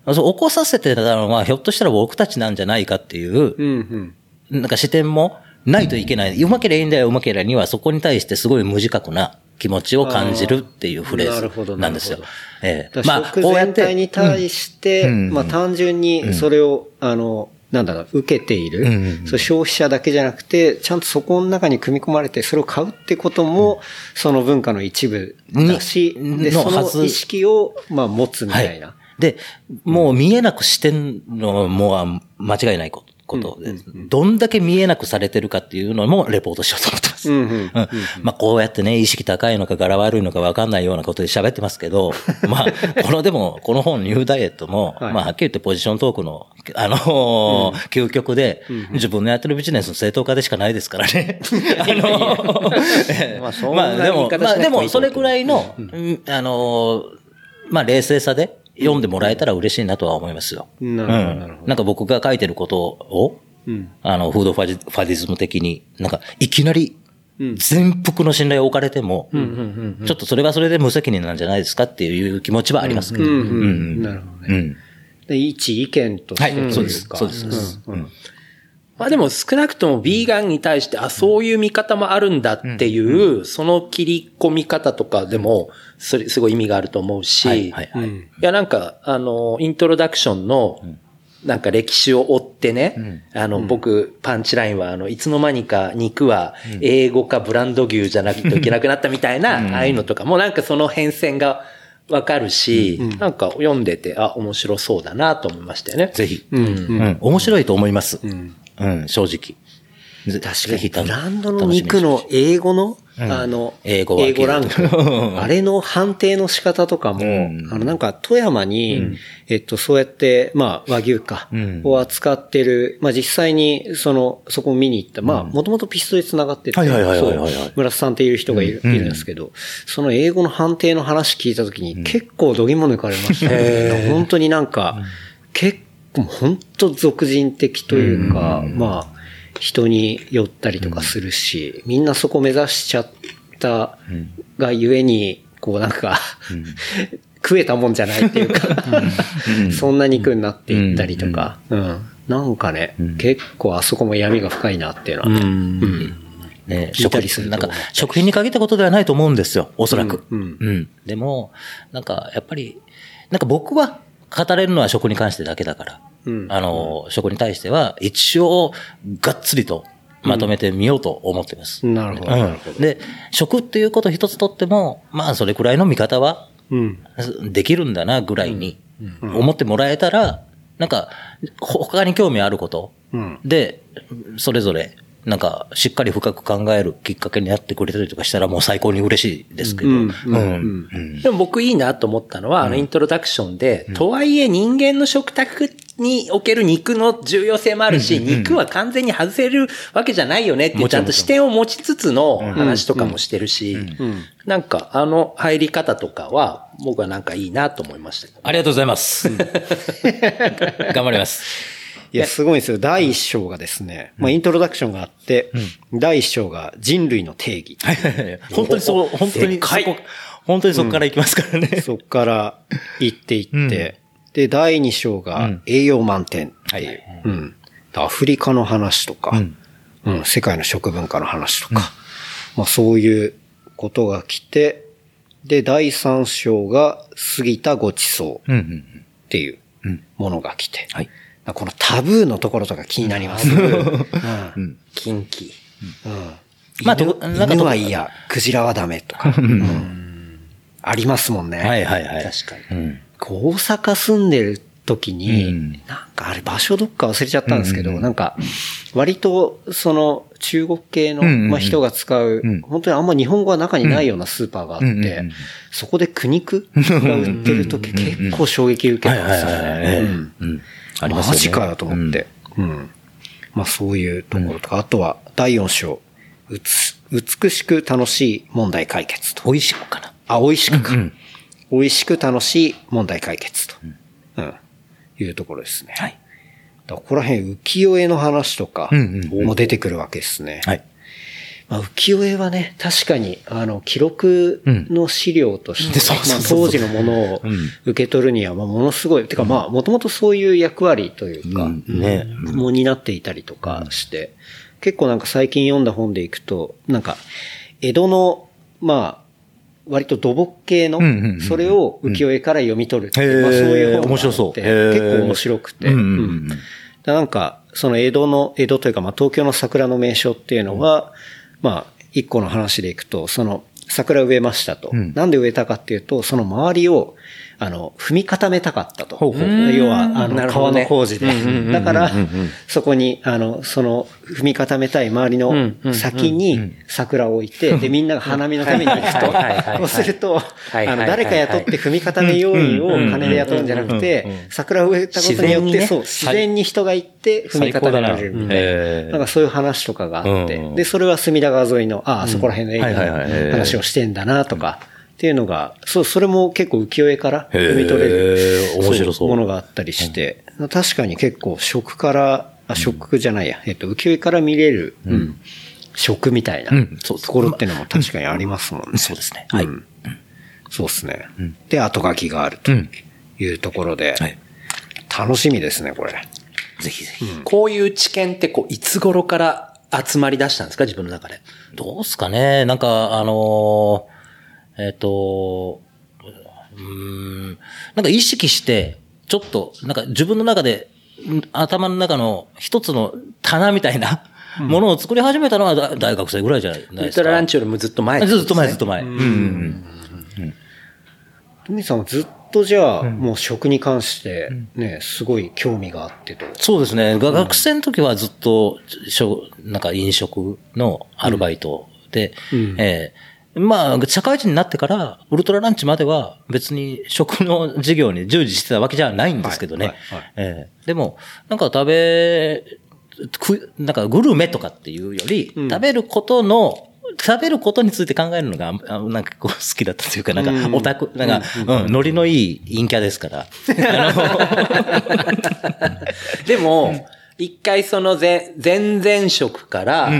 S2: 起こさせてたのはひょっとしたら僕たちなんじゃないかっていう、なんか視点もないといけない。うまければいいんだよ、うまければにはそこに対してすごい無自覚な気持ちを感じるっていうフレーズなんですよ。
S3: ええ。まあ、こうやって。に対して、まあ単純にそれを、あの、なんだろう、受けている、うんうん、そう消費者だけじゃなくて、ちゃんとそこの中に組み込まれて、それを買うってことも、その文化の一部だし、で、その意識を、まあ、持つみたいな。はい、
S2: で、もう見えなくしてんのも間違いないこと。ことで、どんだけ見えなくされてるかっていうのもレポートしようと思ってます。まあこうやってね、意識高いのか柄悪いのかわかんないようなことで喋ってますけど、<laughs> まあ、このでも、この本ニューダイエットも、まあはっきり言ってポジショントークの、あの究極で、自分のやってるビジネスの正当化でしかないですからね。<laughs> あの <laughs> まあでも、まあでもそれくらいの、あのまあ冷静さで、読んでもらえたら嬉しいなとは思いますよ。なるほど。うん、なんか僕が書いてることを、うん、あの、フードファディズム的に、なんか、いきなり、全幅の信頼を置かれても、ちょっとそれはそれで無責任なんじゃないですかっていう気持ちはありますけど。なるほ
S3: どね。うん、一意見としてはい、
S2: そうです。そうです。うん
S4: まあでも少なくともビーガンに対して、あ、そういう見方もあるんだっていう、その切り込み方とかでも、それ、すごい意味があると思うし、はいはいはい、いやなんか、あの、イントロダクションの、なんか歴史を追ってね、あの、僕、パンチラインは、あの、いつの間にか肉は英語かブランド牛じゃなくていけなくなったみたいな、ああいうのとかもなんかその変遷がわかるし、なんか読んでて、あ、面白そうだなと思いましたよね。
S2: ぜひ。うん。面白いと思います。うんうん、正直。
S3: 確かに、ブランドの肉の英語のあの、
S2: 英語は
S3: 英語ランク。あれの判定の仕方とかも、
S2: うん。
S3: あの、なんか、富山に、えっと、そうやって、まあ、和牛か
S2: うん、
S3: を扱ってる、まあ、実際に、その、そこを見に行った、まあ、もともとピストで繋がってて、
S2: はいはいはいはいはい
S3: そう村瀬さんっていう人がいる,、
S2: うん。
S3: ですけど、その英語の判定の話聞いたときに、結構度肝抜かれましたね。本当になんか、結構、本当俗人的というか、まあ、人に寄ったりとかするし、みんなそこ目指しちゃったがゆえに、こうなんか、食えたもんじゃないっていうか、そんな肉になっていったりとか、うん。なんかね、結構あそこも闇が深いなっていうのはね、うん。
S2: ね、
S3: 聞いたりすると。
S2: なんか、食品に限ったことではないと思うんですよ、おそらく。
S3: うん。
S2: うん。でも、なんか、やっぱり、なんか僕は語れるのは食に関してだけだから、
S3: うん
S2: あの、食に対しては一応、がっつりとまとめてみようと思ってます。
S3: なるほど、なるほ
S2: うん。で、食っていうこと一つとっても、まあ、それくらいの見方は、
S3: ど。うん。
S2: できるんだな、ぐらいに、思ってもらえたら、なんか、他に興味あること
S3: うん。
S2: で、それぞれ、なんか、しっかり深く考えるきっかけになってくれたりとかしたらもう最高に嬉しいですけど。
S3: うん
S2: うん
S3: うん
S2: うん
S4: でも僕いいなと思ったのは、あのイントロダクションで、とはいえ人間の食卓における肉の重要性もあるし、肉は完全に外せるわけじゃないよねっていう
S2: もち
S4: ゃんと視点を持ちつつの話とかもしてるし、なんかあの入り方とかは僕はなんかいいなと思いました。
S2: ありがとうございます。<laughs> 頑張ります。
S3: いや、すごいんですよ。第一章がですね、まあ、イントロダクションがあって、第一章が人類の定義。
S2: 本当にそう、本当にそこ、本当にそこから行きますからね。
S3: そっから行っていって、で、第二章が栄養満点っていう。うん。アフリカの話とか、うん、世界の食文化の話とか、まあそういうことが来て、で、第三章が過ぎたごちそうっていうものが来て、
S2: はい。
S3: このタブーのところとか気になります。うん。
S4: 近畿。
S2: まあ、
S3: 犬はいいや、クジラはダメとか、うん。ありますもんね。
S2: はいはいはい。
S4: 確かに。
S3: 大阪住んでる時に、
S2: うん。
S3: なんかあれ場所どっか忘れちゃったんですけど、なんか、割とその中国系の、
S2: うんうんうん
S3: まあ、人が使う、
S2: うん
S3: 本当にあんま日本語が中にないようなスーパーがあって、
S2: うんうんうん
S3: そこで苦肉 <laughs> が売ってる時結構衝撃受けたんですよ
S2: はい。
S3: ね。マジかよと思って。うん。まあそういうところとか、あとは第4章、うつ美しく楽しい問題解決と。
S2: 美味しくかな。
S3: あ、美味しくか。
S2: うん
S3: 美味しく楽しい問題解決と。うん。いうところですね。
S2: はい。
S3: ここら辺浮世絵の話とか
S2: うんうん。
S3: も出てくるわけですね。
S2: はい。
S3: まあ、浮世絵はね、確かに、あの、記録の資料として、当時のものを
S2: うん
S3: 受け取るには、まあ、ものすごい、てかまあ、もともとそういう役割というか、
S2: うん。ね。
S3: うん。もう担っていたりとかして、結構なんか最近読んだ本でいくと、なんか、江戸の、まあ、割と土木系のそれを浮世絵から読み取るっていう、まあ、そういう本があって
S2: 面白そう。へー。
S3: 結構面白くて、なんか、その江戸の、江戸というか、まあ、東京の桜の名所っていうのは、まあ、一個の話でいくと、その、桜植えましたと。
S2: うん。
S3: なんで植えたかっていうと、その周りを、あの、踏み固めたかったと。
S2: ほうほう。
S3: 要は、あの、川の工事で。
S4: うんうんうんうん。
S3: だから、そこに、あの、その、踏み固めたい周りの先に桜を置いて、<laughs> で、みんなが花見のために行くと。そうすると、あの、誰か雇って踏み固め要員を金で雇うんじゃなくて、桜を植えたことによって、
S4: 自然にね。
S3: そう、自然に人が行って踏み固められるみたいな。な。んかそういう話とかがあって。
S2: うん、
S3: で、それは隅田川沿いの、ああ、そこら辺の駅の話をしてんだなとか、っていうのが、そう、それも結構浮世絵から読み取れる。
S2: 面白そう
S3: ものがあったりして、確かに結構食から、あ、食じゃないや、えっと、浮世絵から見れる、うん、食みたいなところっていうのも確かにありますもんね。
S2: そうですね。はい。
S3: うんそうですね。で、後書きがあるというところで、
S2: はい。
S3: 楽しみですね、これ。
S2: ぜひぜひ。
S4: こういう知見ってこう、いつ頃から集まり出したんですか？自分の中で。
S2: どうすかねなんか、あのーえっ、と、うーん、なんか意識して、ちょっと、なんか自分の中で、ん頭の中の一つの棚みたいなものを作り始めたのはだ大学生ぐらいじゃない
S4: ウ
S2: ですか。
S4: ルトラランチよりもずっと前ね。
S2: ずっと前、ずっと前。うん。うん
S3: トミさんはずっとじゃあ、もう食に関して、ね、すごい興味があってと。
S2: そうですね。が学生の時はずっと、しょなんか飲食のアルバイトて、うん、えー、まあ、社会人になってから、ウルトラランチまでは別に食の事業に従事してたわけじゃないんですけどね。えでも、なんか食べ、く、なんかグルメとかっていうより、うん、食べることの食べることについて考えるのが、なんかこう好きだったというか、なんかオタク、なんか、うん、ノリのいい陰キャですから。<laughs>
S4: でも、一回その前、前々職から、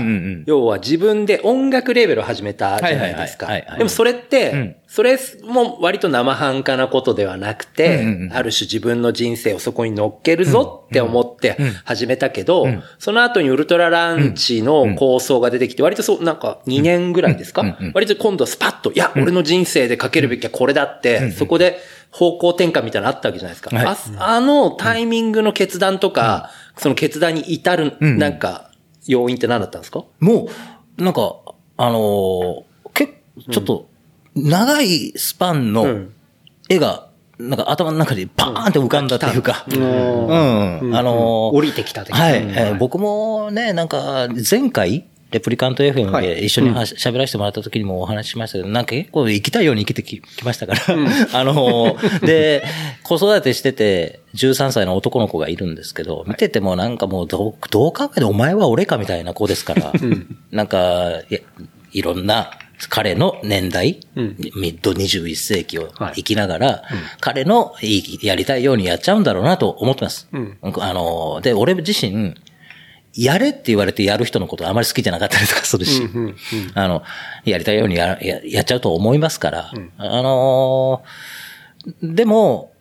S4: 要は自分で音楽レベルを始めたじゃないですか。でもそれって、それも割と生半可なことではなくて、ある種自分の人生をそこに乗っけるぞって思って始めたけど、その後にウルトラランチの構想が出てきて、割とそう、なんか2年ぐらいですか？割と今度はスパッと、いや、俺の人生でかけるべきはこれだって、そこで方向転換みたいなのあったわけじゃないですか。ああのタイミングの決断とか、その決断に至る、なんか、要因って何だったんですか、
S2: もう、なんか、あのー、結ちょっと、長いスパンの絵が、なんか頭の中でパーンって浮かんだっていうか、うん。
S3: あのー、降りてきた
S2: はい、えー、僕もね、なんか、前回、レプリカント FM で一緒に喋らせてもらった時にもお話ししましたけど、なんか結構生きたいように生きてきましたから、<laughs> あの、で、子育てしてて、13歳の男の子がいるんですけど、見ててもなんかもうどう、どう考えてお前は俺かみたいな子ですから、なんかい、いろんな彼の年代、ミッド21世紀を生きながら、彼のやりたいようにやっちゃうんだろうなと思ってます。あの、で、俺自身、やれって言われてやる人のことあまり好きじゃなかったりとかするし、あの、やりたいようにやややっちゃうと思いますから、うん、あのー、でも、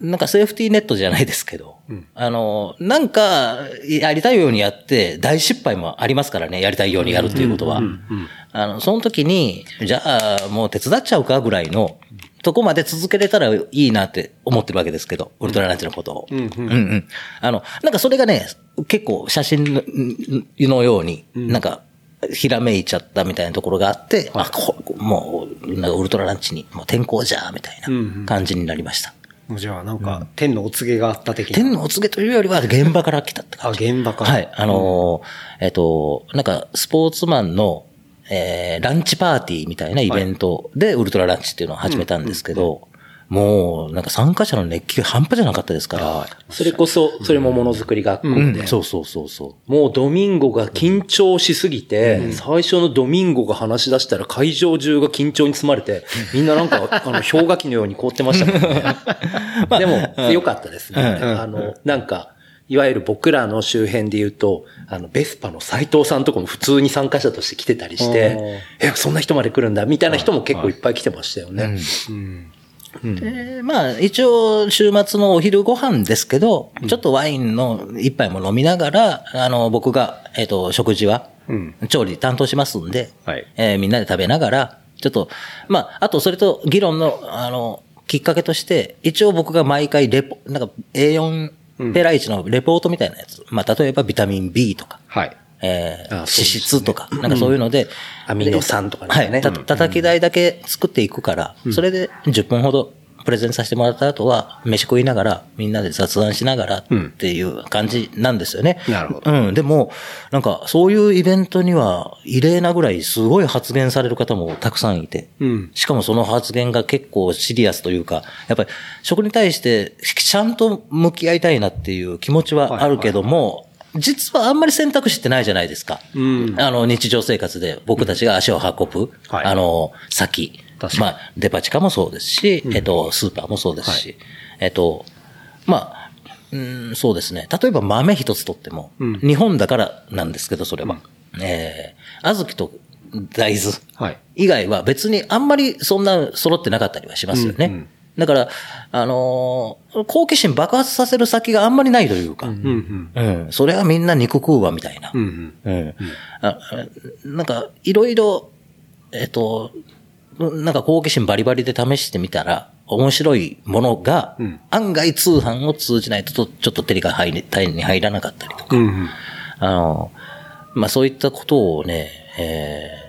S2: なんかセーフティーネットじゃないですけど、うん、あの、なんか、やりたいようにやって、大失敗もありますからね、やりたいようにやるっていうことは。あの、その時に、じゃあ、もう手伝っちゃうかぐらいの、とこまで続けれたらいいなって思ってるわけですけど、ウルトラランチのことを。うんうんうん、あの、なんかそれがね、結構写真のように、なんか、ひらめいちゃったみたいなところがあって、あ、こもう、なんかウルトラランチに、もう天候じゃ、みたいな感じになりました。
S3: うんうん、じゃあ、なんか、天のお告げがあった的
S2: な。天のお告げというよりは、現場から来たって感
S3: じ。あ、現場から。
S2: はい。あのー、えっ、と、なんか、スポーツマンの、えー、ランチパーティーみたいなイベントで、ウルトラランチっていうのを始めたんですけど、もう、なんか参加者の熱気が半端じゃなかったですから。
S4: それこそ、それもものづくり学校で、うん
S2: うん、そうそうそうそ
S4: う。もうドミンゴが緊張しすぎて、うん、最初のドミンゴが話し出したら会場中が緊張に包まれて、みんななんか、あの、氷河期のように凍ってましたもんね。<laughs> まあ、でも、良かったですね。あの、なんか、いわゆる僕らの周辺で言うと、あの、ベスパの斎藤さんとかも普通に参加者として来てたりして、え、そんな人まで来るんだ、みたいな人も結構いっぱい来てましたよね。
S2: まあ、一応、週末のお昼ご飯ですけど、ちょっとワインの一杯も飲みながら、あの、僕が、えっ、ー、と、食事は、調理担当しますんで、はい、えー、みんなで食べながら、ちょっと、まあ、あと、それと、議論の、あの、きっかけとして、一応僕が毎回レポ、なんか A4 ペライチのレポートみたいなやつ、まあ、例えばビタミン B とか、はい。えー、脂質とか、なんかそういうので、
S4: アミノ酸とか
S2: ね。はい。た、叩き台だけ作っていくから、それで10分ほどプレゼンさせてもらった後は、飯食いながら、みんなで雑談しながらっていう感じなんですよね。
S3: なるほど。
S2: うん。でも、なんか、そういうイベントには、異例なぐらいすごい発言される方もたくさんいて、うん、しかもその発言が結構シリアスというか、やっぱり、食に対して、ちゃんと向き合いたいなっていう気持ちはあるけども、実はあんまり選択肢ってないじゃないですか。うん、あの、日常生活で僕たちが足を運ぶ、はい、あの、先。まあ、デパ地下もそうですし、えっと、スーパーもそうですし、えっと、まあ、うん、そうですね。例えば豆一つとっても、日本だからなんですけど、それは。えー、小豆と大豆以外は別にあんまりそんな揃ってなかったりはしますよね。だから、あのー、好奇心爆発させる先があんまりないというか、うん、うん、それはみんな肉食うわ、みたいな。うん、うん、あなんか、いろいろ、えっ、と、なんか好奇心バリバリで試してみたら、面白いものが、案外通販を通じないと、ちょっと手が入り、手に入らなかったりとか、うん、あの、まあそういったことをね、え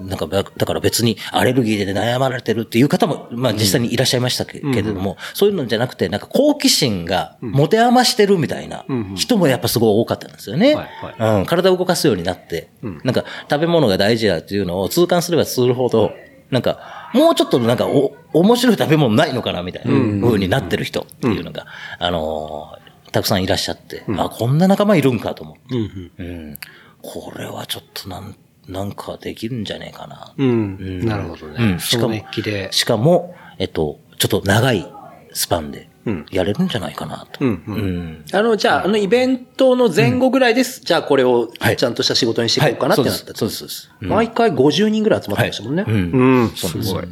S2: なんか、だから別にアレルギーで悩まれてるっていう方も、まあ実際にいらっしゃいましたけ,、れども、そういうのじゃなくて、なんか好奇心が持て余してるみたいな人もやっぱすごい多かったんですよね。うん、体を動かすようになって、なんか食べ物が大事だっていうのを痛感すればするほど、なんか、もうちょっとなんかお、面白い食べ物ないのかなみたいな風になってる人っていうのが、あのー、たくさんいらっしゃって、あ、こんな仲間いるんかと思って。うん、これはちょっとなん、なんかできるんじゃねえかな。
S3: うん。なるほどね。うん、
S2: しかも、しかも、えっと、ちょっと長いスパンで、やれるん。じゃないかなと。うん。う
S4: ん、あの、じゃあ、あのイベントの前後ぐらいです。じゃあこれをちゃんとした仕事にしていこうかなってなった、
S2: そうです、そうです。
S4: 毎回50人ぐらい集まってましたもんね。
S3: うん。すごい。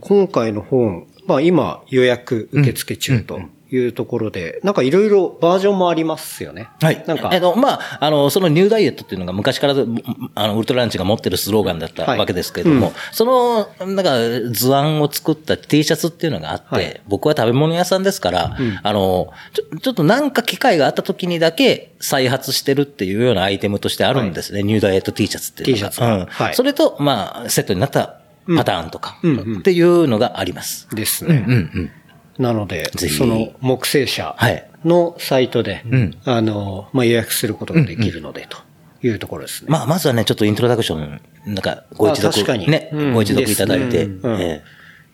S3: 今回の本、まあ今予約受付中と。いうところで、なんかいろいろバージョンもありますよね。
S2: はい。なんか。えっと、まあ、あの、そのニューダイエットっていうのが昔からあの、ウルトラランチが持ってるスローガンだったわけですけれども、はいうん、その、なんか図案を作った T シャツっていうのがあって、はい、僕は食べ物屋さんですから、うん、あのちょ、ちょっとなんか機会があった時にだけ再発してるっていうようなアイテムとしてあるんですね。はい、ニューダイエット T シャツっていうのが。T シャツ。うん。はい。それと、まあ、セットになったパターンとか、っていうのがあります。
S3: ですね。うんうんうん。なので、その木製車のサイトで、あの、まあ、予約することができるので、というところですね。
S2: まあ、まずはね、ちょっとイントロダクション、なんか、ご一読、ね、ご一読いただいて、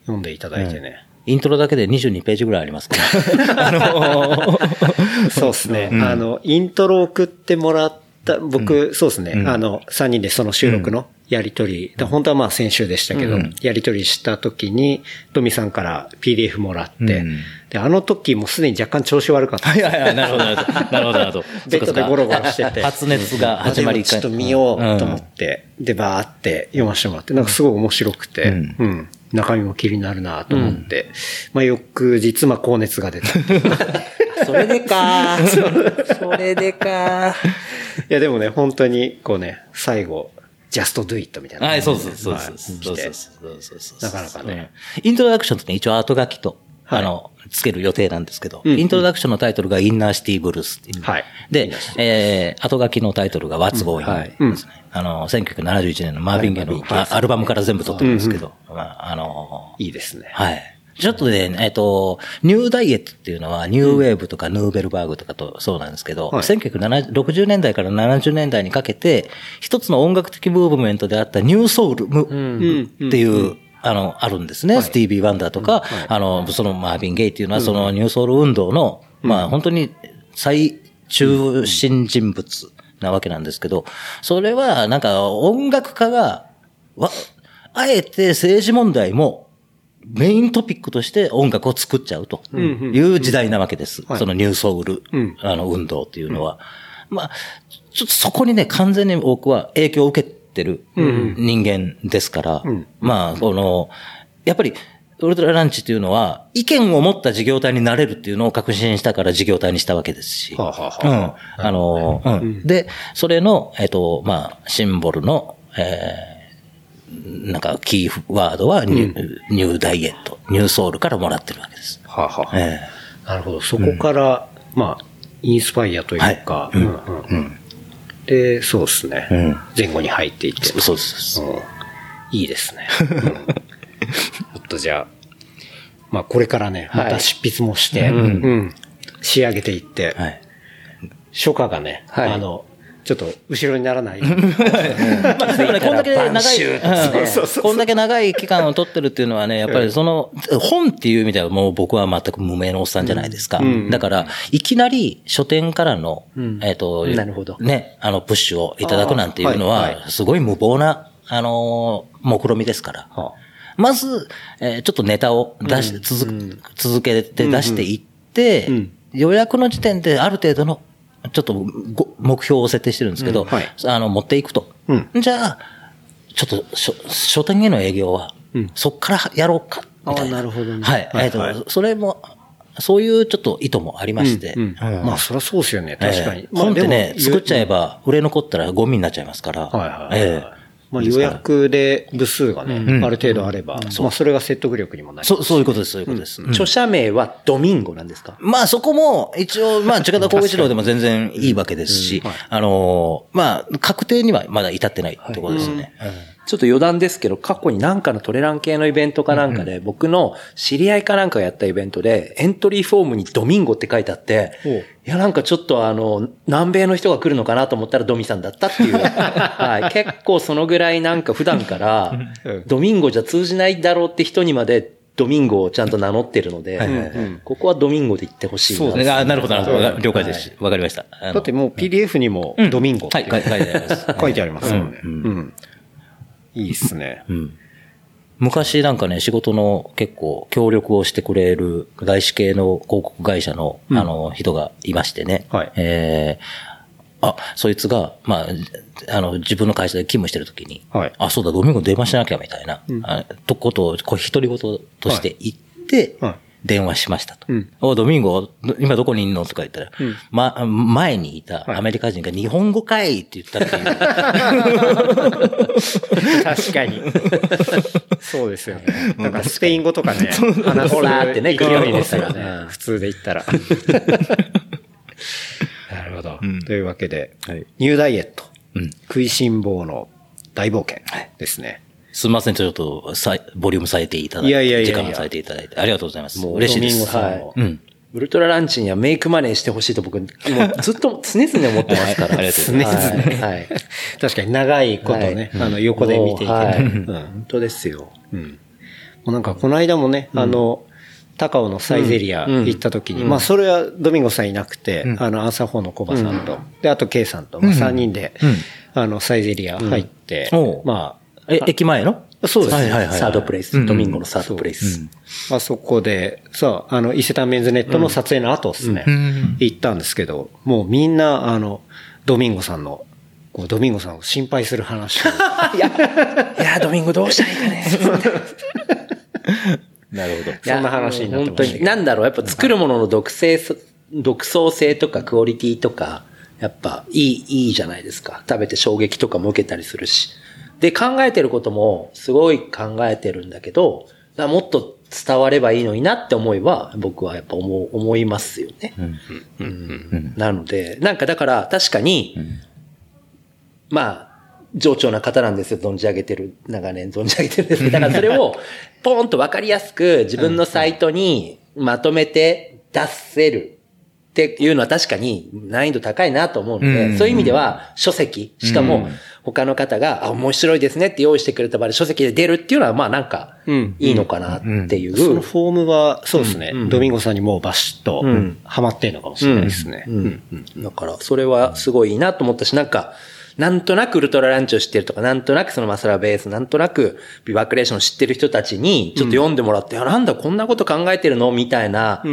S3: 読んでいただいてね。
S2: イントロだけで22ページぐらいありますから。<laughs> あ
S3: の <laughs> そうですね。あの、イントロ送ってもらった、僕、そうですね。あの、3人でその収録のやりとり、本当はまあ先週でしたけど、うん、やりとりした時に、トミさんから PDF もらって、うん、で、あの時もすでに若干調子悪かった。
S2: はいはいはい、なるほど、なるほど、なるほど、なるほど。<laughs>
S3: ベッドでゴロゴロしてて。
S2: 発熱が始まり
S3: ちょっと見ようと思って、うん、で、バーって読ませてもらって、なんかすごい面白くて、うん、うん、中身も気になるなと思って、まあ翌日、まあ高熱が出た。<laughs>
S4: それでか <laughs> それでか
S3: いやでもね、本当にこうね、最後、just do it みたいな。
S2: はい、そうそうそうそうそうそう
S3: なかなかね。
S2: イントロダクションってね、一応後書きと、あの、つける予定なんですけど、イントロダクションのタイトルがインナーシティブルースっていう。はい。で、えー、後書きのタイトルが What's Going ですね。あの、1971年のマービンゲのアルバムから全部撮ってるんですけど、まあ、あの、
S3: いいですね。
S2: はい。ちょっとね、えっ、と、ニューダイエットっていうのは、ニューウェーブとかヌーベルバーグとかとそうなんですけど、はい、1960年代から70年代にかけて、一つの音楽的ムーブメントであったニューソウルムっていう、あの、あるんですね。はい、スティービー・ワンダーとか、はい、あの、そのマービン・ゲイっていうのは、そのニューソウル運動の、まあ、本当に最中心人物なわけなんですけど、それは、なんか、音楽家が、わ、あえて政治問題もメイントピックとして音楽を作っちゃうという時代なわけです。そのニューソウル、あの、運動っていうのは。まあ、ちょっとそこにね、完全に僕は影響を受けてる人間ですから、まあ、この、やっぱり、ウルトラランチっていうのは、意見を持った事業体になれるっていうのを確信したから事業体にしたわけですし。うん。あの、うん。で、それの、えっと、まあ、シンボルの、えー、なんかキーワードはニュうん、ニューダイエット、ニューソウルからもらってるわけです。
S3: はあ、はあ、えー、なるほど。そこから、うん、まあ、インスパイアというか、はい。うんうん、で、そうですね、うん、前後に入っていって。
S2: そうです。
S3: いいですね。<laughs> ちょっとじゃあ、まあこれからね、また執筆もして、はい、うん、仕上げていって、はい、初夏がね、はい、あの、ちょっと後ろにならない。まあ、でも
S2: ね、こんだけ長い、こんだけ長い期間を取ってるっていうのはね、やっぱりその、本っていう意味ではもう僕は全く無名のおっさんじゃないですか。だから、いきなり書店からの、えっと、なるほど。ね、あの、プッシュをいただくなんていうのは、すごい無謀な、あの、目論みですから。まず、えちょっとネタを出して、続、続けて出していって、予約の時点である程度のちょっと目標を設定してるんですけど、うんはい、あの、持っていくと。うん、じゃあ、ちょっと書、書店への営業は、そっからやろうか、みたいな。
S3: なるほどね。
S2: はい。えっ、ー、と、それも、そういうちょっと意図もありまして。うんうん
S3: まあ、そりゃそうですよね、確かに。
S2: えー、本ってね、作っちゃえば、売れ残ったらゴミになっちゃいますから。はいはい、え
S3: ーまあ、予約で部数がね、ある程度あれば、まあ、それが説得力にもな
S2: る。そう、そういうことです、そういうことです。
S4: 著者名はドミンゴなんですか？
S2: まあ、そこも、一応、まあ、近田光一郎でも全然いいわけですし、あの、まあ、確定にはまだ至ってないところですよね。
S4: ちょっと余談ですけど、過去になんかのトレラン系のイベントかなんかで、僕の知り合いかなんかがやったイベントで、エントリーフォームにドミンゴって書いてあって、いや、なんかちょっとあの、南米の人が来るのかなと思ったらドミさんだったっていう。<laughs> はい。結構そのぐらいなんか普段から、ドミンゴじゃ通じないだろうって人にまで、ドミンゴをちゃんと名乗ってるので、ここはドミンゴで言ってほしいな。
S3: そうです
S2: あなるほど、なるほど。了解です。わかりました。
S3: だってもう PDF にもドミンゴ
S2: はい、書いてあります。
S3: 書いてあります。うん。いいっすね。
S2: 昔なんかね、仕事の結構協力をしてくれる外資系の広告会社の、あの、人がいましてね。
S3: はい。
S2: えーあ、そいつが、まあ、あの、自分の会社で勤務してる時に、
S3: はい。
S2: あ、そうだ、ドミンゴ電話しなきゃみたいな、あとことを、こう、独り言として言って、
S3: はい
S2: 電話しましたと。
S3: ん
S2: おドミンゴ、今どこにいんのとか言ったら、ま、前にいたアメリカ人が日本語かいって言ったっていう。<laughs>
S3: 確かに。そうですよね。なんかスペイン語とかね、話す
S4: ほらーってね
S3: 勢いですよね
S4: うん。
S3: 普通で言ったら。<laughs> なるほど。というわけで、ニューダイエット、食いしん坊の大冒険ですね。
S2: すみません、ちょっとさい、ボリュームされていただいて、
S3: いやいやいやいや。
S2: 時間をされていただいて、ありがとうございます。
S3: もう
S2: 嬉しいです。
S4: はい。
S3: の
S2: うん。
S4: ウルトラランチにはメイクマネーしてほしいと僕、もうずっと常々思ってますから。
S2: ありがとうござい。
S3: ます
S4: はい。はい。
S3: 確かに長いことね、あの、横で見ていけ
S4: もうはい。
S3: て。うん。
S4: 本当ですよ。
S3: もうなんかこの間もね、あの、高尾のサイゼリア行った時に、まあそれはドミンゴさんいなくて、あの、アンサー4のコバさんと、で、あと K さんと、まあ3人で、あの、サイゼリア入ってま
S2: え、駅前の？
S3: あ、そうですね。
S2: はいはいはい。
S4: サードプレイス、ドミンゴのサードプレイス。
S3: あそこで、そう、あの、伊勢丹メンズネットの撮影の後ですね、行ったんですけど、もうみんな、あの、ドミンゴさんの、こう、ドミンゴさんを心配する話を <laughs>
S4: いや、ドミンゴどうしたらいいかね。<laughs>
S2: なるほど。
S3: そんな話になって
S4: 本当に。
S3: ま。
S4: なんだろう、やっぱ作るものの独性、独創性とかクオリティとか、やっぱいい、いいじゃないですか。食べて衝撃とかも受けたりするし。で、考えてることもすごい考えてるんだけど、もっと伝わればいいのになって思いは、僕はやっぱ思う、思いますよね。うん。なので、なんかだから確かに、まあ、上長な方なんですよ。存じ上げてる、長年存じ上げてるんですけど、<laughs> だからそれを、ポンとわかりやすく自分のサイトにまとめて出せる。っていうのは確かに難易度高いなと思うので、そういう意味では書籍、しかも他の方が、あ、面白いですねって用意してくれた場合で書籍で出るっていうのは、まあなんか、いいのかなっていう。
S3: そのフォームは、そうですね、ドミンゴさんにもうバシッと、ハマってるのかもしれないですね。うん。
S4: だから、それはすごいいいなと思ったし、なんか、なんとなくウルトラランチを知ってるとか、なんとなくそのマサラベース、なんとなくビバクレーションを知ってる人たちに、ちょっと読んでもらって、あ、なんだ、こんなこと考えてるの？みたいな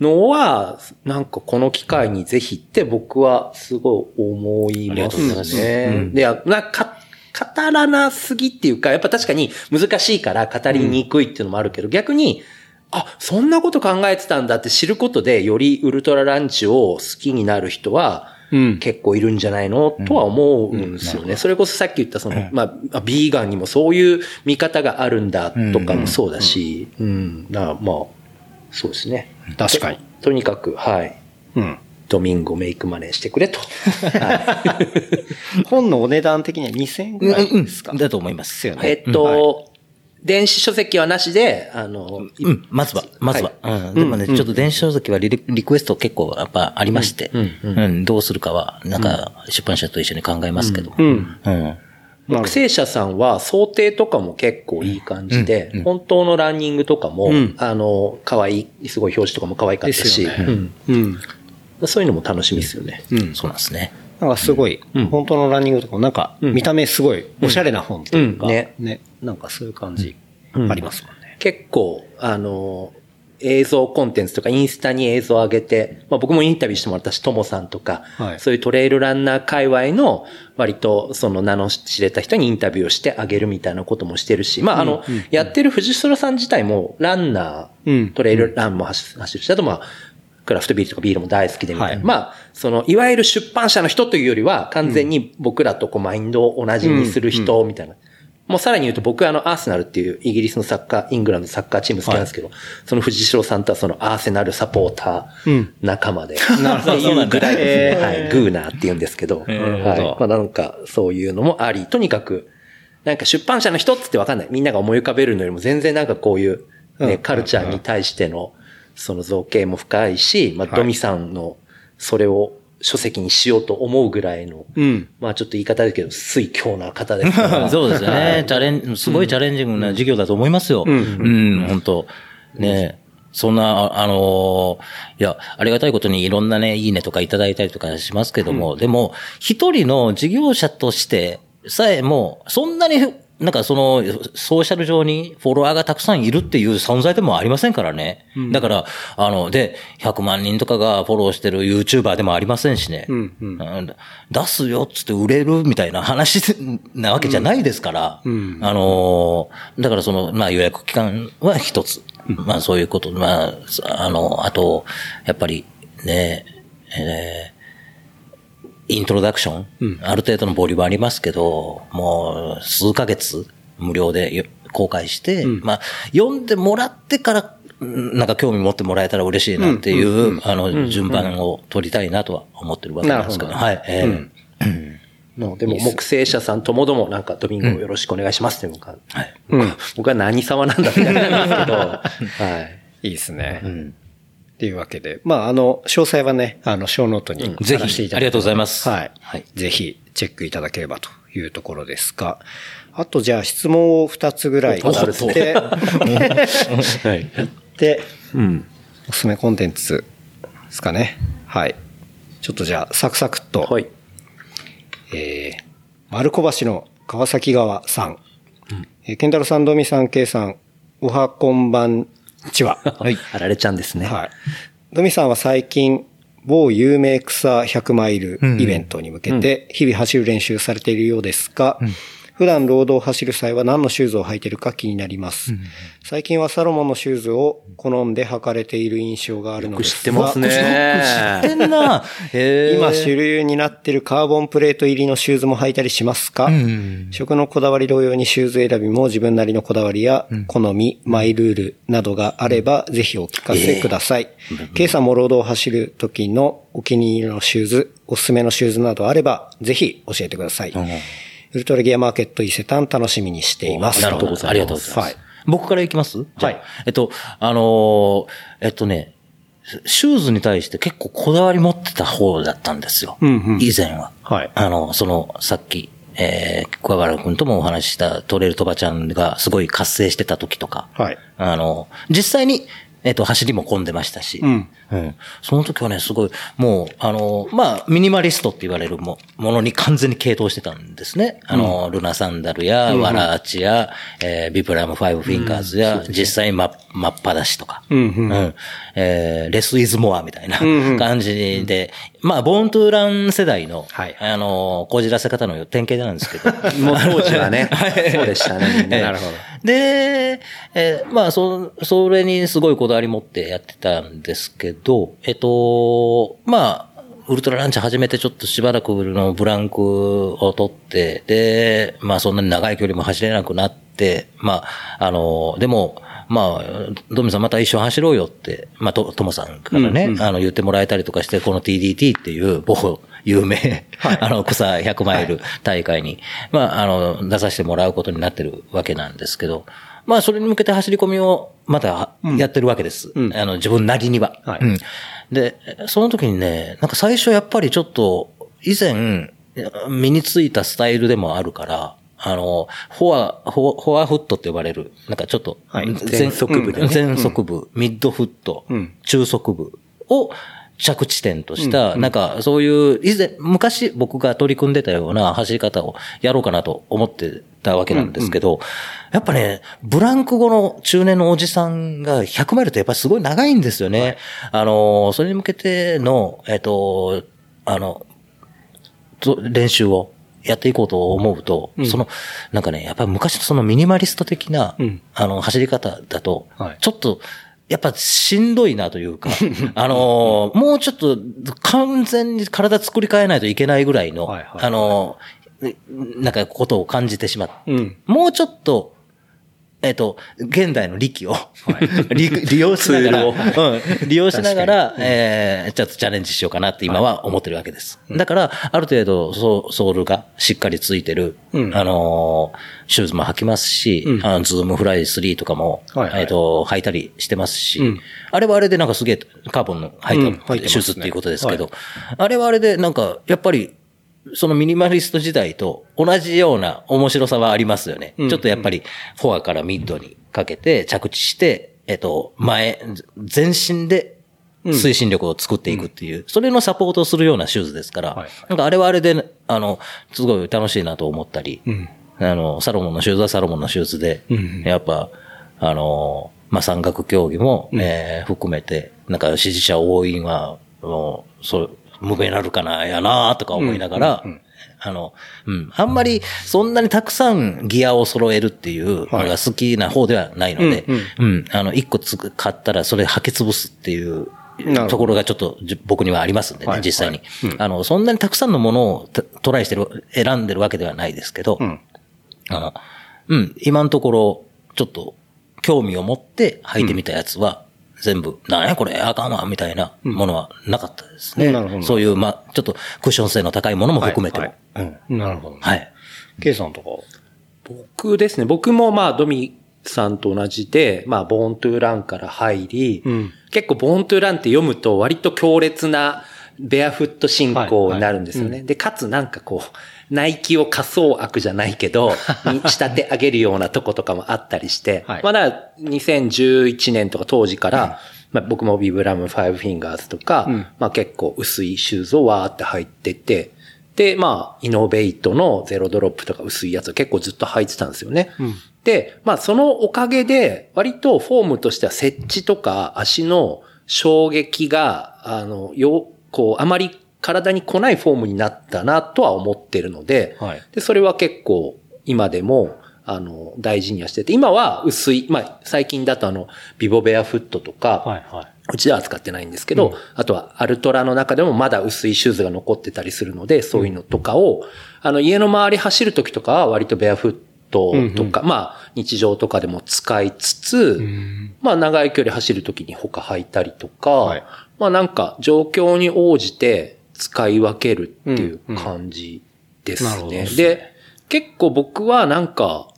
S4: のは、なんかこの機会にぜひって僕はすごい思いますね。で、なんか、語らなすぎっていうか、やっぱ確かに難しいから語りにくいっていうのもあるけど、逆に、あ、そんなこと考えてたんだって知ることで、よりウルトラランチを好きになる人は、結構いるんじゃないのとは思うんですよね。それこそさっき言ったその、まあ、ビーガンにもそういう見方があるんだとかもそうだし、うん、だからまあ、そうですね。
S3: 確かに。
S4: とにかく、はい。
S3: うん。
S4: ドミンゴメイクマネーしてくれと。はい <laughs>
S3: 本のお値段的には2000円ぐらいですか、
S2: だと思います。
S3: ですよね
S4: えっと、電子書籍はなしで、あの、
S2: うん、まずは、まずは。うん。でもね、ちょっと電子書籍はリリクエスト結構やっぱありまして、うん、どうするかは、なんか、出版社と一緒に考えますけど。うん。うん。
S4: 木星社さんは想定とかも結構いい感じで、本当のランニングとかも、あの、可愛い、すごい表紙とかも可愛かったし、うん。
S3: うん。
S4: そういうのも楽しみですよね。
S2: そうなんですね。
S3: なんかすごい、本当のランニングとかもなんか、見た目すごいおしゃれな本というか、
S4: うん。ね。
S3: ね。なんかそういう感じありますもんね。
S4: 結構、あの、映像コンテンツとかインスタに映像を上げて、まあ僕もインタビューしてもらったし、ともさんとか、
S3: はい
S4: そういうトレイルランナー界隈の割とその名の知れた人にインタビューをしてあげるみたいなこともしてるし、まああの、やってる藤代さん自体もランナー、
S3: うん
S4: トレイルランも走走るし、あとまあ、クラフトビールとかビールも大好きでみたいな。
S3: はい
S4: まあ、その、いわゆる出版社の人というよりは、完全に僕らとこうマインドを同じにする人みたいな。もうさらに言うと僕はあのアーセナルっていうイギリスのサッカー、イングランドのサッカーチーム好きなんですけど、その藤代さんとはそのアーセナルサポーター仲間で、<laughs> っていうぐらいですね。はい。グーナーって言うんですけど、はい。まあなんかそういうのもあり、とにかく、なんか出版社の人っつってわかんない。みんなが思い浮かべるのよりも全然なんかこういう、ね、
S3: うん。
S4: カルチャーに対しての、その造形も深いし、まあ、
S3: はい。
S4: ドミさんの、それを書籍にしようと思うぐらいの、
S3: うん。
S4: まあちょっと言い方だけど、水強な方ですから。<laughs>
S2: そうですよね。チャレン、すごいチャレンジングな授業だと思いますよ。うん、本当ねそんな、ああのーいや、ありがたいことにいろんなね、いいねとかいただいたりとかしますけども、でも、一人の事業者としてさえも、そんなに、なんかその、ソーシャル上にフォロワーがたくさんいるっていう存在でもありませんからね。だから、あの、で、100万人とかがフォローしてる YouTuber でもありませんしね。
S3: うんうん。
S2: うん。出すよっつって売れるみたいな話 <laughs> なわけじゃないですから、
S3: ん。
S2: あのーだからその、まあ予約期間は一つ。まあそういうこと、まあ、あの、あと、やっぱりね、えーイントロダクション、ある程度のボリュームありますけど、もう数ヶ月無料でよ公開して、まあ読んでもらってから、うんなんか興味持ってもらえたら嬉しいなっていう、あの、順番を取りたいなとは思ってるわけなんですけど、
S3: な
S2: はい。えー
S4: のでも、木星社さんともどもなんかドミンゴよろしくお願いしますっていうのが、
S2: はい。
S3: うん。
S4: 僕は何様なんだって感じなんですけど、<laughs> はい。
S3: いいですね。
S2: うん
S3: っていうわけで、まあ、あの、詳細はね、あの、小ノートに
S2: ぜひありがとうございます
S3: はい。
S2: はい
S3: ぜひ、チェックいただければというところですが、あと、じゃあ、質問を2つぐらい
S4: おっと
S3: やって、<laughs>
S4: はい。
S3: で、
S4: うん。
S3: おすすめコンテンツですかね。はい。ちょっとじゃあ、サクサクっと、
S4: はい。
S3: えー、丸小橋の川崎川さん。えー、ケンタロウさん、ドミさん、ケイさん、おはこんばんちは。
S4: はい。あられちゃんですね。
S3: はい。ドミさんは最近、某有名草100マイルイベントに向けて、日々走る練習されているようですが、普段ロードを走る際は何のシューズを履いているか気になります。最近はサロモンのシューズを好んで履かれている印象があるのですが
S4: 知ってますね。
S2: 知ってんな。<laughs>
S3: 今主流になっているカーボンプレート入りのシューズも履いたりしますか、食のこだわり同様にシューズ選びも自分なりのこだわりや好み、マイルールなどがあればぜひお聞かせください。ケイさんもロードを走る時のお気に入りのシューズ、おすすめのシューズなどあればぜひ教えてください。ウルトラギアマーケット伊勢丹楽しみにしています。
S2: なるほど。ありがとうございます。
S3: はい。
S2: 僕からいきます？
S3: はい
S2: えっと、あのーえっとね、シューズに対して結構こだわり持ってた方だったんですよ。
S3: うんうん
S2: 以前は。
S3: はい
S2: あの、その、さっき、えー、桑原くんともお話ししたトレイルトバちゃんがすごい活性してた時とか。
S3: はい
S2: あの、実際に、えっと、走りも混んでましたし。
S3: うん
S2: うん。その時はね、すごい、もう、あの、まあ、ミニマリストって言われるもものに完全に傾倒してたんですね。あの、ルナサンダルや、ワラーチや、えービブラムファイブフィンガーズや、実際真っ真っ裸足とか。
S3: うんうん
S2: うん。えーレスイズモアみたいな感じで、まあ、ボーントゥーラン世代の、
S3: はい
S2: あの、こじらせ方の典型なんですけど。<laughs>
S4: もう当時はね。<laughs> そうでしたね。な
S3: るほど。
S2: で、えーまあ、そ、それにすごいこだわり持ってやってたんですけど、えっと、まあ、ウルトラランチ始めてちょっとしばらくのブランクを取って、で、まあそんなに長い距離も走れなくなって、まあ、あの、でも、まあ、ドミさんまた一緒に走ろうよって、まあ、と、ともさんからね、あの、言ってもらえたりとかして、この TDT っていう、某有名、あの、草100マイル大会に、まあ、あの、出させてもらうことになってるわけなんですけど、まあ、それに向けて走り込みをまたやってるわけです。あの、自分なりには。
S3: はい。
S2: うん。で、その時にね、なんか最初やっぱりちょっと、以前、身についたスタイルでもあるから、あの、フォア、フォフォアフットって呼ばれる、なんかちょっと、
S3: はい。
S2: 前
S4: 前側部でね。
S2: 前側部、ミッドフット、
S3: うん。
S2: 中側部を着地点とした、なんかそういう、以前、昔僕が取り組んでたような走り方をやろうかなと思ってたわけなんですけど、やっぱね、ブランク後の中年のおじさんが100マイルってやっぱりすごい長いんですよね。あの、それに向けての、えっと、あの、と練習をやっていこうと思うと、その、なんかね、やっぱり昔のそのミニマリスト的な、
S3: うん。
S2: あの、走り方だと
S3: はい、
S2: ちょっと、やっぱしんどいなというか、<laughs> あのーもうちょっと完全に体作り変えないといけないぐらいの、
S3: はいはい
S2: あのーなんかことを感じてしまって、
S3: うん。
S2: もうちょっと、えっ、と、現代の力を、<laughs> 利利用しながら、うん、利用しながら、えー、ちょっとチャレンジしようかなって今は思ってるわけです。だから、ある程度ソ、ソールがしっかりついてる、あのーシューズも履きますし、あのズームフライ3とかも、
S3: はいはい。
S2: えっ、と、履いたりしてますし、あれはあれでなんかすげえカーボンの履いた、シューズっていうことですけど、あれはあれでなんか、やっぱり、そのミニマリスト時代と同じような面白さはありますよね。ちょっとやっぱり、フォアからミッドにかけて着地して、えっと、前、全身で推進力を作っていくっていう、それのサポートをするようなシューズですから、
S3: はい
S2: なんかあれはあれで、あの、すごい楽しいなと思ったり、
S3: ん。
S2: あの、サロモンのシューズはサロモンのシューズで、
S3: うん。
S2: やっぱ、あの、まあ、山岳競技も、えー含めて、なんか支持者多いのは、もう、そう、無名なるかな、やなとか思いながら、あの、うん。あんまり、そんなにたくさんギアを揃えるっていうのが好きな方ではないので、うん、あの、一個つく買ったらそれ履き潰すっていうところがちょっとじ僕にはありますんでね、
S3: はい
S2: 実際に、あの、そんなにたくさんのものをトトライしてる、選んでるわけではないですけど、
S3: ん。
S2: あの、うん、今のところ、ちょっと、興味を持って履いてみたやつは、全部、なんやこれ、あかんわ、みたいなものはなかったですね。
S3: うんなるほど
S2: そういう、まあ、ちょっとクッション性の高いものも含めても。
S3: はい
S2: うん
S3: なるほど。
S2: はい。
S3: K さんとか。
S4: 僕ですね。僕もまあ、ドミさんと同じで、まあ、ボーントゥーランから入り、
S3: ん
S4: 結構ボーントゥーランって読むと割と強烈なベアフット進行になるんですよね。で、かつなんかこう、ナイキを仮想悪じゃないけど、<laughs> に仕立て上げるようなとことかもあったりして、
S3: はい。
S4: まあだから2011年とか当時から、まあ僕もビブラムファイブフィンガーズとか、まあ結構薄いシューズをわーって履いてて、で、まあ、イノベイトのゼロドロップとか薄いやつを結構ずっと履いてたんですよね。で、まあ、そのおかげで、割とフォームとしては接地とか足の衝撃が、あの、よ、こう、あまり体に来ないフォームになったなとは思ってるので、
S3: はい。
S4: で、それは結構今でも、あの、大事にはしてて、今は薄い、まあ、最近だとあの、ビボベアフットとか、
S3: はいはい。
S4: うちでは使ってないんですけど、あとはアルトラの中でもまだ薄いシューズが残ってたりするので、そういうのとかを、あの家の周り走るときとかは割とベアフットとか、まあ日常とかでも使いつつ、まあ長い距離走るときに他履いたりとか、
S3: はい。
S4: まあなんか状況に応じて使い分けるっていう感じです
S3: なるほど。
S4: ね。で、結構僕はなんか、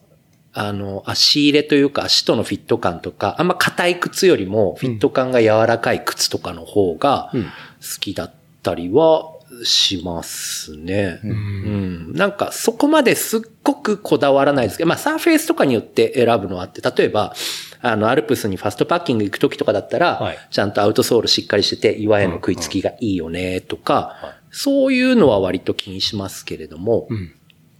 S4: あの、足入れというか足とのフィット感とか、あんま硬い靴よりもフィット感が柔らかい靴とかの方が好きだったりはしますね。うん。なんかそこまですっごくこだわらないですけど、まあサーフェイスとかによって選ぶのはあって、例えば、あの、アルプスにファストパッキング行くときとかだったら、
S3: はい。
S4: ちゃんとアウトソールしっかりしてて、岩への食いつきがいいよね、とか、そういうのは割と気にしますけれども、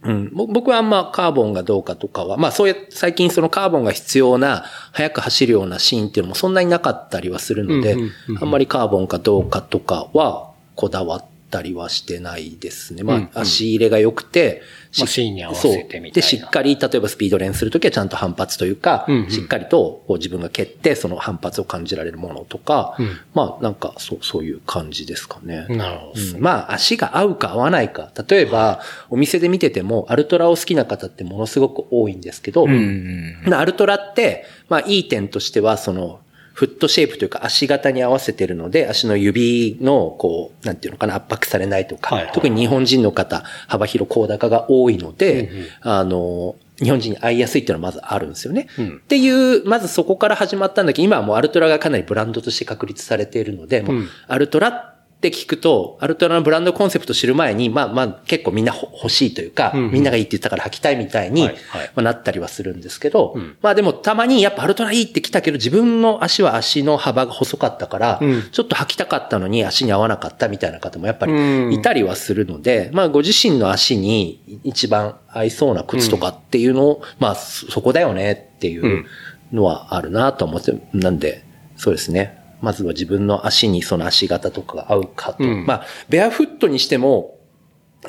S4: うん、ぼ僕はあんまカーボンがどうかとかは、まあそういう、最近そのカーボンが必要な、速く走るようなシーンっていうのもそんなになかったりはするので、あんまりカーボンかどうかとかは、こだわったりはしてないですね。まあ、足入れが良くて、し
S3: まあシーンに合わせてみたいな
S4: で、しっかり、例えばスピード練するときはちゃんと反発というか、しっかりと自分が蹴って、その反発を感じられるものとか、まあなんかそう、そういう感じですかね。
S3: なるほど。
S4: うんまあ、足が合うか合わないか。例えば、お店で見てても、アルトラを好きな方ってものすごく多いんですけど、アルトラって、まあ、いい点としては、その、フットシェイプというか足型に合わせてるので、足の指の、こう、なんていうのかな、圧迫されないとか、
S3: はいはい。
S4: 特に日本人の方、幅広高高が多いので、あの、日本人に合いやすいっていうのはまずあるんですよね。っていう、まずそこから始まったんだけど、今はもうアルトラがかなりブランドとして確立されているので、もうアルトラって聞くと、アルトラのブランドコンセプト知る前に、まあまあ結構みんなほ欲しいというか、みんながいいって言ったから履きたいみたいに、
S3: はいはい。
S4: まあ、なったりはするんですけど、まあでもたまにやっぱアルトラいいって来たけど、自分の足は足の幅が細かったから、ちょっと履きたかったのに足に合わなかったみたいな方もやっぱりいたりはするので、まあご自身の足に一番合いそうな靴とかっていうのを、まあそそこだよねっていうのはあるなと思って、なんで、そうですね。まずは自分の足にその足型とかが合うかと。まあ、ベアフットにしても、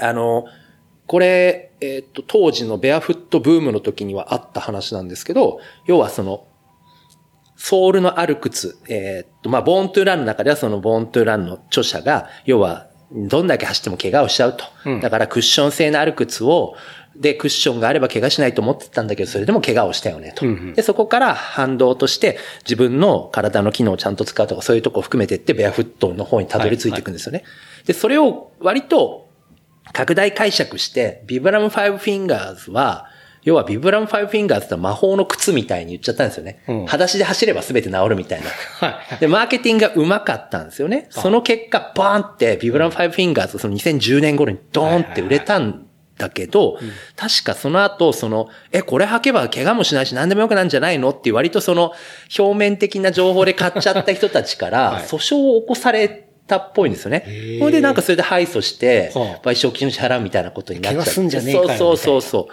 S4: あの、これ、えっ、と、当時のベアフットブームの時にはあった話なんですけど、要はその、ソールのある靴、えっ、と、まあ、ボーントゥーランの中ではそのボーントゥーランの著者が、要は、どんだけ走っても怪我をしちゃうと。だからクッション性のある靴をでクッションがあれば怪我しないと思ってたんだけど、それでも怪我をしたよねと。で、そこから反動として自分の体の機能をちゃんと使うとかそういうとこを含めていってベアフットの方にたどり着いていくんですよね。で、それを割と拡大解釈して、ビブラムファイブフィンガーズは、要はビブラムファイブフィンガーズって魔法の靴みたいに言っちゃったんですよね。うん、裸足で走れば全て治るみたいな。はい。で、マーケティングが上手かったんですよね。その結果、バーンってビブラムファイブフィンガーズその2010年頃にドーンって売れたんだけど、確かその後、その、え、これ履けば怪我もしないし何でもよくなんじゃないの？って割とその表面的な情報で買っちゃった人たちから、<laughs> 訴訟を起こされたっぽいんですよね。ほんでなんかそれで敗訴して、賠償金を支払うみたいなことになっちゃって。そうそうそうそ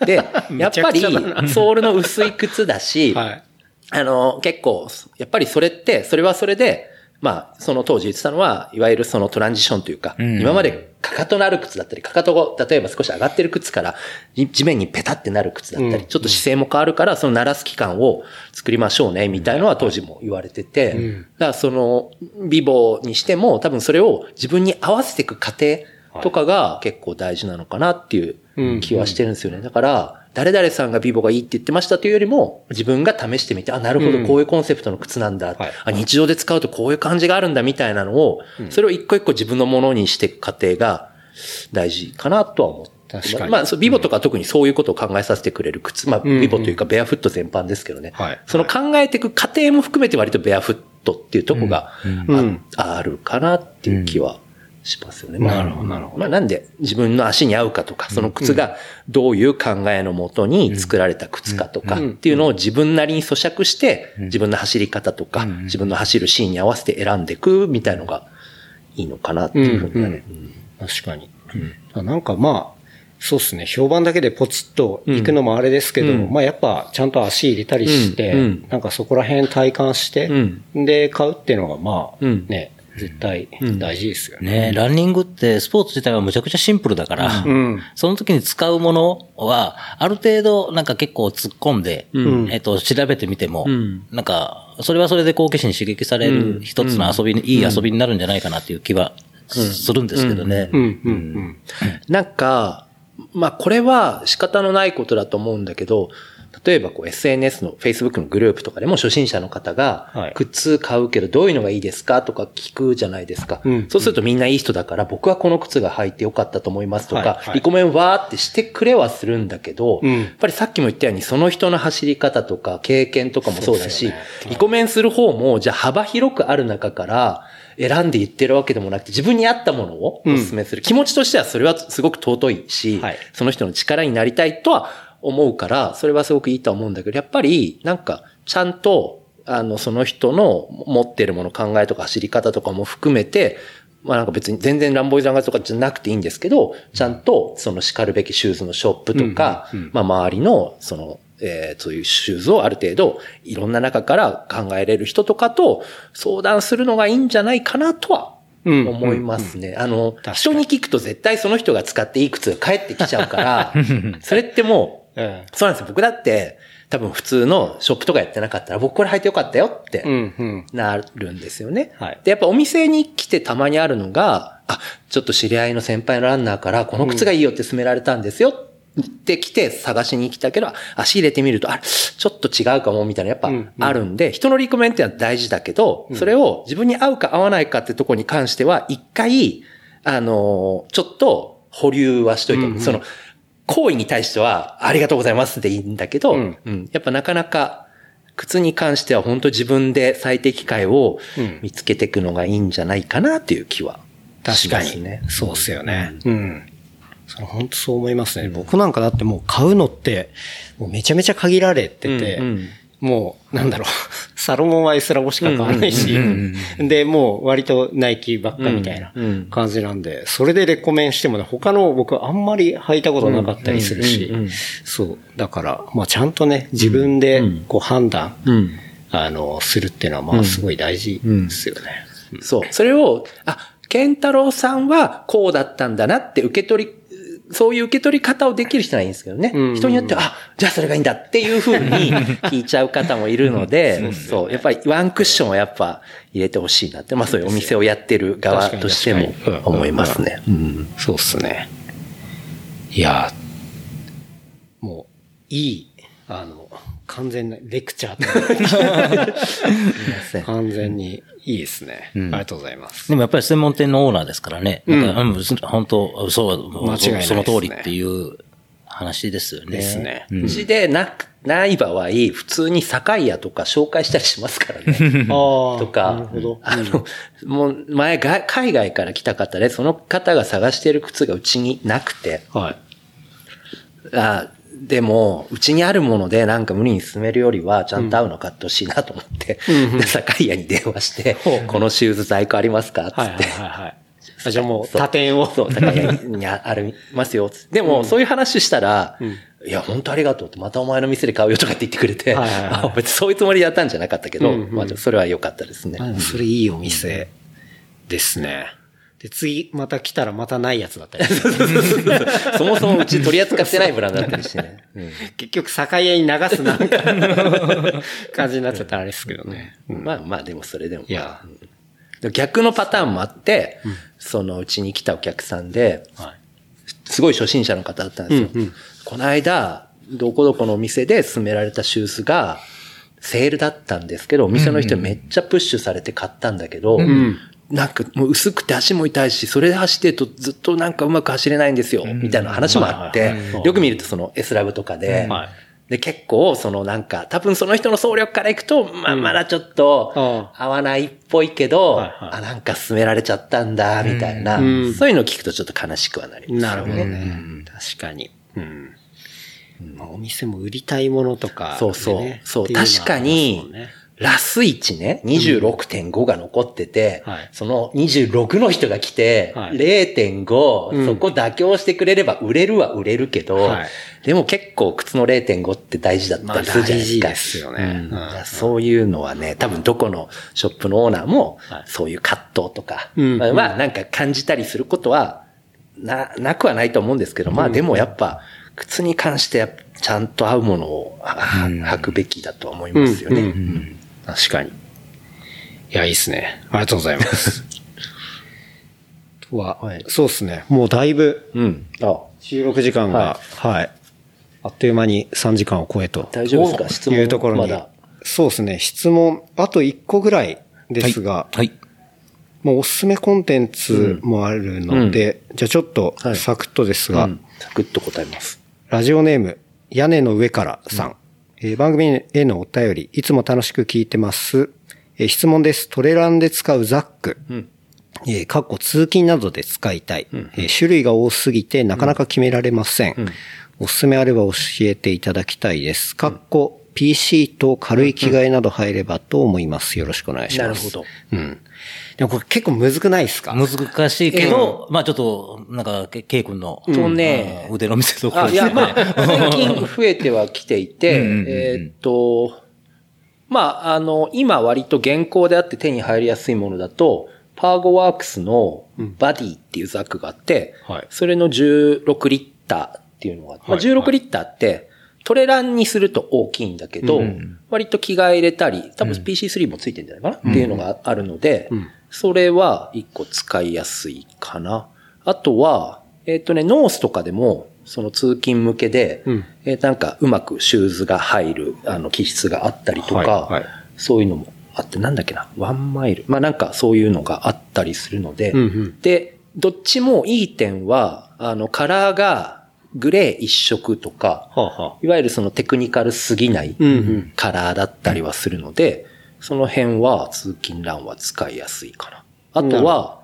S4: う。で、<laughs> やっぱり、ソールの薄い靴だし、<laughs> はい、あの、結構、やっぱりそれって、それはそれで、まあ、その当時言ってたのは、いわゆるそのトランジションというか、うん、今までかかとのある靴だったり、かかとが、例えば少し上がってる靴から、地面にペタってなる靴だったり、うん、ちょっと姿勢も変わるから、その鳴らす期間を作りましょうね、みたいのは当時も言われてて、うん、だからその、ビボにしても、多分それを自分に合わせていく過程とかが結構大事なのかなっていう気はしてるんですよね。だから、誰々さんがビボがいいって言ってましたというよりも、自分が試してみて、あ、なるほど、こういうコンセプトの靴なんだ。うんはい、あ、日常で使うとこういう感じがあるんだみたいなのを、それを一個一個自分のものにしていく過程が大事かなとは思って。確かに。まあ、ビボとか特にそういうことを考えさせてくれる靴。まあ、ビボというかベアフット全般ですけどね。はい、その考えていく過程も含めて割とベアフットっていうとこがあ,、あるかなっていう気はしますよね。
S3: なるほど、なるほど。
S4: まあなんで自分の足に合うかとか、その靴がどういう考えのもとに作られた靴かとかっていうのを自分なりに咀嚼して、自分の走り方とか、自分の走るシーンに合わせて選んでいくみたいのがいいのかなっていうふうにね。
S3: 確かに。なんかまあ、そうですね。評判だけでポチッと行くのもあれですけど、うん、まあやっぱちゃんと足入れたりして、うん、なんかそこら辺体感して、うん、で買うっていうのがまあね、絶対大事ですよ
S2: ね。ねランニングってスポーツ自体はむちゃくちゃシンプルだから、うん、その時に使うものは、ある程度なんか結構突っ込んで、うん、えっと、調べてみても、うん、なんか、それはそれで好奇心に刺激される一つの遊びに、いい遊びになるんじゃないかなっていう気はするんですけどね。
S4: なんか、まあこれは仕方のないことだと思うんだけど、例えばこう SNS の Facebook のグループとかでも初心者の方が、靴買うけどどういうのがいいですかとか聞くじゃないですか。そうするとみんないい人だから僕はこの靴が履いてよかったと思いますとか、リコメンわーってしてくれはするんだけど、やっぱりさっきも言ったようにその人の走り方とか経験とかもそうだし、リコメンする方もじゃあ幅広くある中から、選んで言ってるわけでもなくて、自分に合ったものをお勧めする。気持ちとしてはそれはすごく尊いし、その人の力になりたいとは思うから、それはすごくいいと思うんだけど、やっぱり、なんか、ちゃんと、あの、その人の持ってるもの、考えとか走り方とかも含めて、まあなんか別に全然ランボイザンガとかじゃなくていいんですけど、ちゃんとその叱るべきシューズのショップとか、まあ周りのその、えー、そういうシューズをある程度いろんな中から考えれる人とかと相談するのがいいんじゃないかなとは思いますね。あの、人に聞くと絶対その人が使っていい靴が返ってきちゃうから、<laughs> それってもうそうなんですよ。僕だって、多分普通のショップとかやってなかったら、僕これ履いてよかったよってなるんですよね。はい、で、やっぱお店に来てたまにあるのが、あ、ちょっと知り合いの先輩のランナーから、この靴がいいよって勧められたんですよ。って来て探しに来たけど、足入れてみると、あちょっと違うかもみたいなやっぱあるんで、人のリコメンってのは大事だけど、それを自分に合うか合わないかってとこに関しては、一回、あの、ちょっと保留はしといて、その、行為に対しては、ありがとうございますでいいんだけど、うん、うん、やっぱなかなか、靴に関しては本当自分で最適解を見つけていくのがいいんじゃないかなっていう気はね。
S3: 確かに。そうっすよね。うん。それ本当そう思いますね。僕なんかだってもう買うのって、もうめちゃめちゃ限られてて、うんうんもう、なんだろう、<laughs> サロモンはイスラボしか買わないし、で、もう割とナイキばっかみたいな感じなんで、それでレコメンしてもね、他の僕あんまり履いたことなかったりするし、そう。だから、まあちゃんとね、自分でこう判断、あの、するっていうのはまあすごい大事ですよね。
S4: そう。それを、あ、ケンタロウさんはこうだったんだなって受け取りそういう受け取り方をできる人はいいんですけどね。うん人によっては、あ、じゃあそれがいいんだっていうふうに <laughs> 聞いちゃう方もいるので、そう、やっぱりワンクッションをやっぱ入れてほしいなって、まあそういうお店をやってる側としても思いますね。
S3: そうっすね。いや、いい、あの、完全なレクチャーと <laughs> 完全にいいですね、うん、ありがとうございます。
S2: でもやっぱり専門店のオーナーですからね。本当、そう、間違いない、その通りっていう話ですよね。
S3: ですね。
S4: うちでな、ない場合、普通に酒屋とか紹介したりしますからね。<laughs> ああ。とか。あの、もう前が、海外から来た方で、その方が探している靴がうちになくて、はい。あでも、うちにあるものでなんか無理に進めるよりは、ちゃんと合うの買ってほしいなと思って、うん、で、酒屋に電話して、このシューズ在庫ありますか？つって。はいはいはい、
S3: じゃあもう、他店を。
S4: そう、酒屋にありますよ。でも、そういう話したら、いや、本当ありがとうって、またお前の店で買うよとかって言ってくれて、はいはいはい、別にそういうつもりでやったんじゃなかったけど、うんうん、まあ、それは良かったですね。
S3: それいいお店ですね。で、次また来たらまたないやつだったり。<laughs>
S4: そもそもうち取り扱ってないブランドだったりしてね。<laughs>
S3: うん、結局、酒屋に流すなんか感じになっちゃったらあれですけどね。
S4: うん、まあまあ、でもそれでも。いや、逆のパターンもあって、うん、そのうちに来たお客さんで、はい、すごい初心者の方だったんですよ。うんうん、この間、どこどこのお店で勧められたシューズが、セールだったんですけど、お店の人めっちゃプッシュされて買ったんだけど、うんうん、なんかもう薄くて足も痛いし、それで走ってるとずっとなんかうまく走れないんですよ、みたいな話もあって、よく見るとその S ラブとかで、で、結構、そのなんか、多分その人の総力からいくと、まあ、まだちょっと、合わないっぽいけど、あ、なんか進められちゃったんだ、みたいな、そういうのを聞くとちょっと悲しくはなります、
S3: ね。なるほどね。確かに。うん。まあ、お店も売りたいものとか、
S4: そうそう。そう、確かに、ラス1ね、26.5が残ってて、うんはい、その26の人が来て、はい、0.5、うん、そこ妥協してくれれば売れるは売れるけど、はい、でも結構靴の0.5って大事だったりするじゃないですか。
S3: まあ、大事ですよね、
S4: うん、そういうのはね、多分どこのショップのオーナーも、そういう葛藤とか、まあ、まあなんか感じたりすることは、な、なくはないと思うんですけど、まあでもやっぱ、靴に関してちゃんと合うものを履くべきだと思いますよね。
S3: 確かに。いや、いいっすね。ありがとうございます。と <laughs> は、はい、そうっすね。もうだいぶ、うん。あ収録時間が、はい、はい。あっという間に3時間を超えと。
S4: 大丈夫ですか？質問
S3: いうところに。まだ。そうですね。質問、あと1個ぐらいですが、はい。はい、もうおすすめコンテンツもあるので、うん、じゃあちょっとサクッとですが、はいうん、
S4: サクッと答えます。
S3: ラジオネーム、屋根の上からさん。えー、番組へのお便り、いつも楽しく聞いてます。えー、質問です。トレランで使うザック。うん、えー、かっこ通勤などで使いたい、うん、えー、種類が多すぎてなかなか決められません。うん、おすすめあれば教えていただきたいです。かっこ PC と軽い着替えなど入ればと思います。よろしくお願いします。なるほど。うん。でもこれ結構難くないですか？
S2: 難しいけど、まあちょっと、なんか、ケイ君の、そうね、腕の見せ所
S4: いや、まあ、<laughs> 最近増えてはきていて、えっと、まあ、あの、今割と現行であって手に入りやすいものだと、パーゴワークスのバディっていうザックがあって、それの16リッターっていうのがあって、まあ、16リッターって、トレランにすると大きいんだけど、割と着替え入れたり、多分 PC3 もついてるんじゃないかな、っていうのがあるので、それは一個使いやすいかな。あとは、えっ、ー、とね、ノースとかでも、その通勤向けで、うん、えー、なんかうまくシューズが入る、あの、気室があったりとか、はいはい、そういうのもあって、なんだっけな、ワンマイル。まあなんかそういうのがあったりするので、うんうん、で、どっちもいい点は、あの、カラーがグレー一色とか、はあはあ、いわゆるそのテクニカルすぎないカラーだったりはするので、その辺は通勤欄は使いやすいかな。あとは、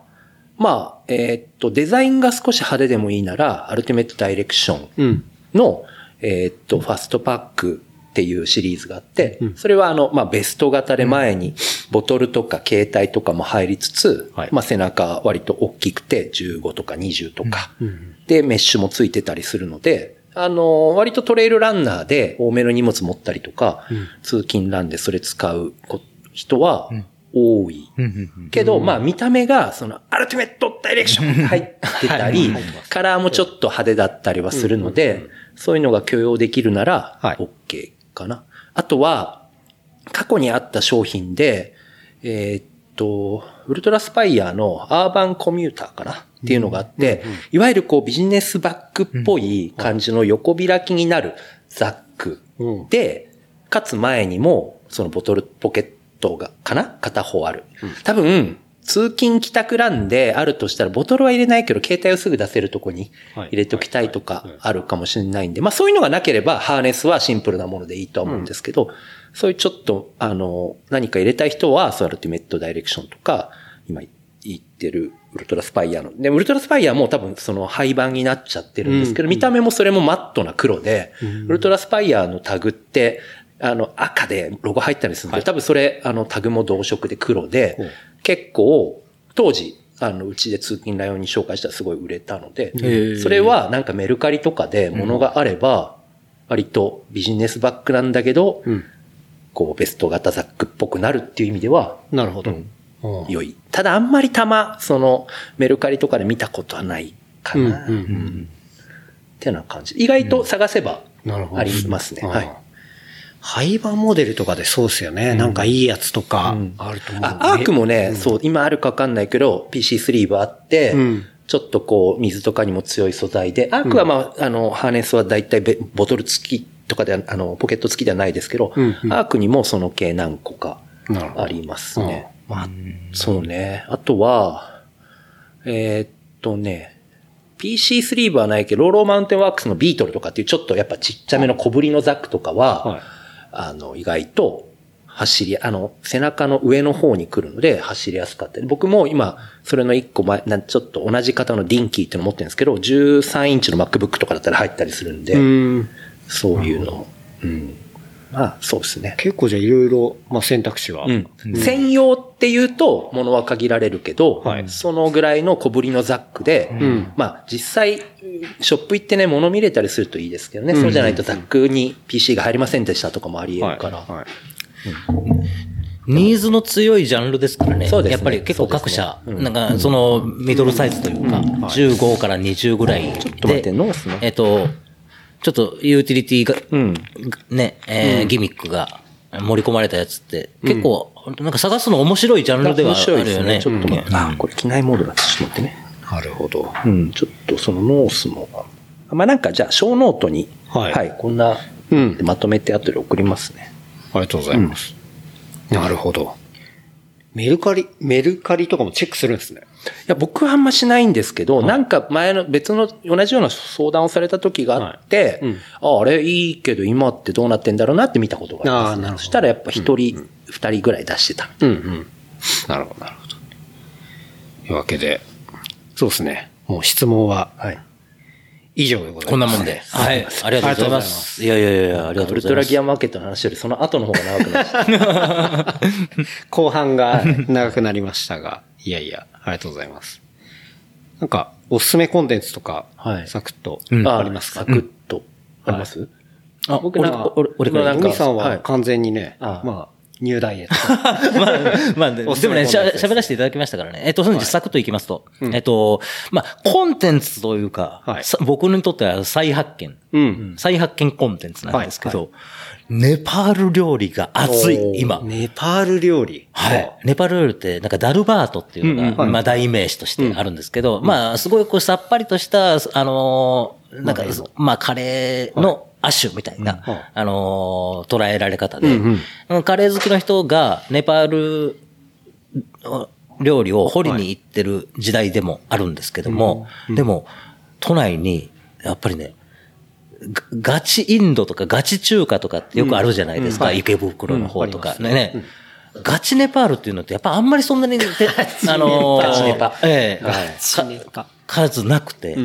S4: まあ、えー、っと、デザインが少し派手でもいいなら、アルティメットダイレクションの、うん、えー、っと、ファストパックっていうシリーズがあって、うん、それはあの、まあ、ベスト型で前にボトルとか携帯とかも入りつつ、うん、まあ、背中割と大きくて15とか20とか、で、メッシュもついてたりするので、あの、割とトレイルランナーで多めの荷物持ったりとか、通勤ランでそれ使う人は多い。けど、まあ見た目が、その、アルティメットダイレクション入ってたり、カラーもちょっと派手だったりはするので、そういうのが許容できるなら、OK かな。あとは、過去にあった商品で、えっと、ウルトラスパイヤーのアーバンコミューターかな？っていうのがあって、いわゆるこうビジネスバッグっぽい感じの横開きになるザックで、かつ前にも、そのボトルポケットが、かな？片方ある。多分、通勤帰宅ランであるとしたら、ボトルは入れないけど、携帯をすぐ出せるとこに入れておきたいとかあるかもしれないんで、まあそういうのがなければ、ハーネスはシンプルなものでいいとは思うんですけど、そういうちょっと、あの、何か入れたい人は、そうアルティメットダイレクションとか、今言ってるウルトラスパイアの。で、ウルトラスパイアも多分その廃盤になっちゃってるんですけど、見た目もそれもマットな黒で、ウルトラスパイアのタグって、あの、赤でロゴ入ったりするんで、多分それ、あの、タグも同色で黒で、結構、当時、あの、うちで通勤ライオンに紹介したらすごい売れたので、それはなんかメルカリとかで物があれば、割とビジネスバッグなんだけど、こう、ベスト型ザックっぽくなるっていう意味では、
S3: なるほど。
S4: 良い。ただあんまりたま、その、メルカリとかで見たことはないかな。
S3: うんうん
S4: うんってな感じ。意外と探せば、ありますね。はい。
S3: 廃盤モデルとかでそうですよね。なんかいいやつとか。
S4: うん。
S3: あると思う。
S4: あ、アークもね、そう、今あるかわかんないけど、PC スリーブあって、
S3: うん。
S4: ちょっとこう、水とかにも強い素材で、アークはまあ、あの、ハーネスはだいたいベボトル付きとかでは、あの、ポケット付きではないですけど、
S3: うんうん。
S4: アークにもその系何個かありますね。まあ、そうね。あとは、えーっとね、PC スリーブはないけど、ローローマウンテンワークスのビートルとかっていうちょっとやっぱちっちゃめの小ぶりのザックとかは、
S3: はい
S4: あの、意外と走り、あの、背中の上の方に来るので走りやすかったり。僕も今、それの一個前、なんちょっと同じ型のディンキーっての持ってるんですけど、13インチの MacBook とかだったら入ったりするんで、
S3: うん。
S4: そういうの。うん。まあ、そうですね。
S3: 結構じゃあいろいろ、まあ選択肢は。
S4: うん。専用っていうと、ものは限られるけど、
S3: はい。
S4: そのぐらいの小ぶりのザックで、
S3: ん。
S4: まあ実際、ショップ行ってね、物見れたりするといいですけどね、そうじゃないとザックに PC が入りませんでしたとかもあり得るから。
S3: はい。はい。
S2: ニーズの強いジャンルですからね。
S4: そうですね。
S2: やっぱり結構各社、
S4: そうです
S2: なんかそのミドルサイズというか、15から20ぐらいで。ちょっ
S4: と待ってノースの。
S2: えっと、ちょっとユーティリティが、
S4: うん。
S2: ね、えーギミックが盛り込まれたやつって、結構、なんか探すの面白いジャンルではあ
S4: 面白い
S2: るよね。
S4: ですね。ちょっと待って。
S2: うん
S4: あ、これ機内モードだ。ちょっと待ってね。
S3: なるほど。
S4: うん。ちょっとそのノースも。まあなんかじゃあ、ショーノートに、
S3: はい
S4: こんな、
S3: うん
S4: まとめて後で送りますね。
S3: ありがとうございます。なるほど。メルカリ、メルカリとかもチェックするんですね。
S4: いや、僕はあんましないんですけど、なんか前の別の同じような相談をされた時があって、
S3: はいうん
S4: ああれいいけど今ってどうなってんだろうなって見たことがあります、
S3: あーなるほど
S4: そしたらやっぱ一人、二人ぐらい出してた。
S3: うんうん。なるほど、なるほど。というわけで、そうですね。もう質問は
S4: はい。
S3: 以上でございます。
S2: こんなもんで。はい。ありがとうございます。いやいやいや、ありがとうご
S4: ウル
S2: ざいます。
S4: トラギアマーケットの話よりその後の方が長くなっちゃった。<laughs>
S3: 後半が長くなりましたが、いやいや、ありがとうございます。なんか、おすすめコンテンツとか、
S4: はい。
S3: サクッと
S2: うん。
S3: ありますか、
S4: サクッと。あります、
S2: あ、
S4: 僕なんか
S2: 俺、俺、俺
S3: さん
S4: は
S3: はい。完全にね、
S4: ああ。
S3: まあ、ニューダイエット。<laughs>
S2: まあ、まあ、<laughs> でもね、喋らせていただきましたからね。えっと、そのサクッといきますと、えっと、まあ、コンテンツというか、
S3: はい
S2: さ僕にとっては再発見。
S3: うん。
S2: 再発見コンテンツなんですけど、ネパール料理が熱い、今。
S3: ネパール料理。
S2: はい。ネパール料理って、なんかダルバートっていうのが、まあ代名詞としてあるんですけど、まあすごいこうさっぱりとした、あのーなんか、まあカレーの亜種みたいな、あ。のー捉えられ方で、カレー好きの人がネパール料理を掘りに行ってる時代でもあるんですけども、でも、都内に、やっぱりね、ガガチインドとかガチ中華とかってよくあるじゃないですか、池袋の方とか。ね。ねガチネパールっていうのってやっぱあんまりそんなに、<laughs> であのー
S4: ガチネパ。
S2: ええ。
S3: チネパ
S2: か数なくて、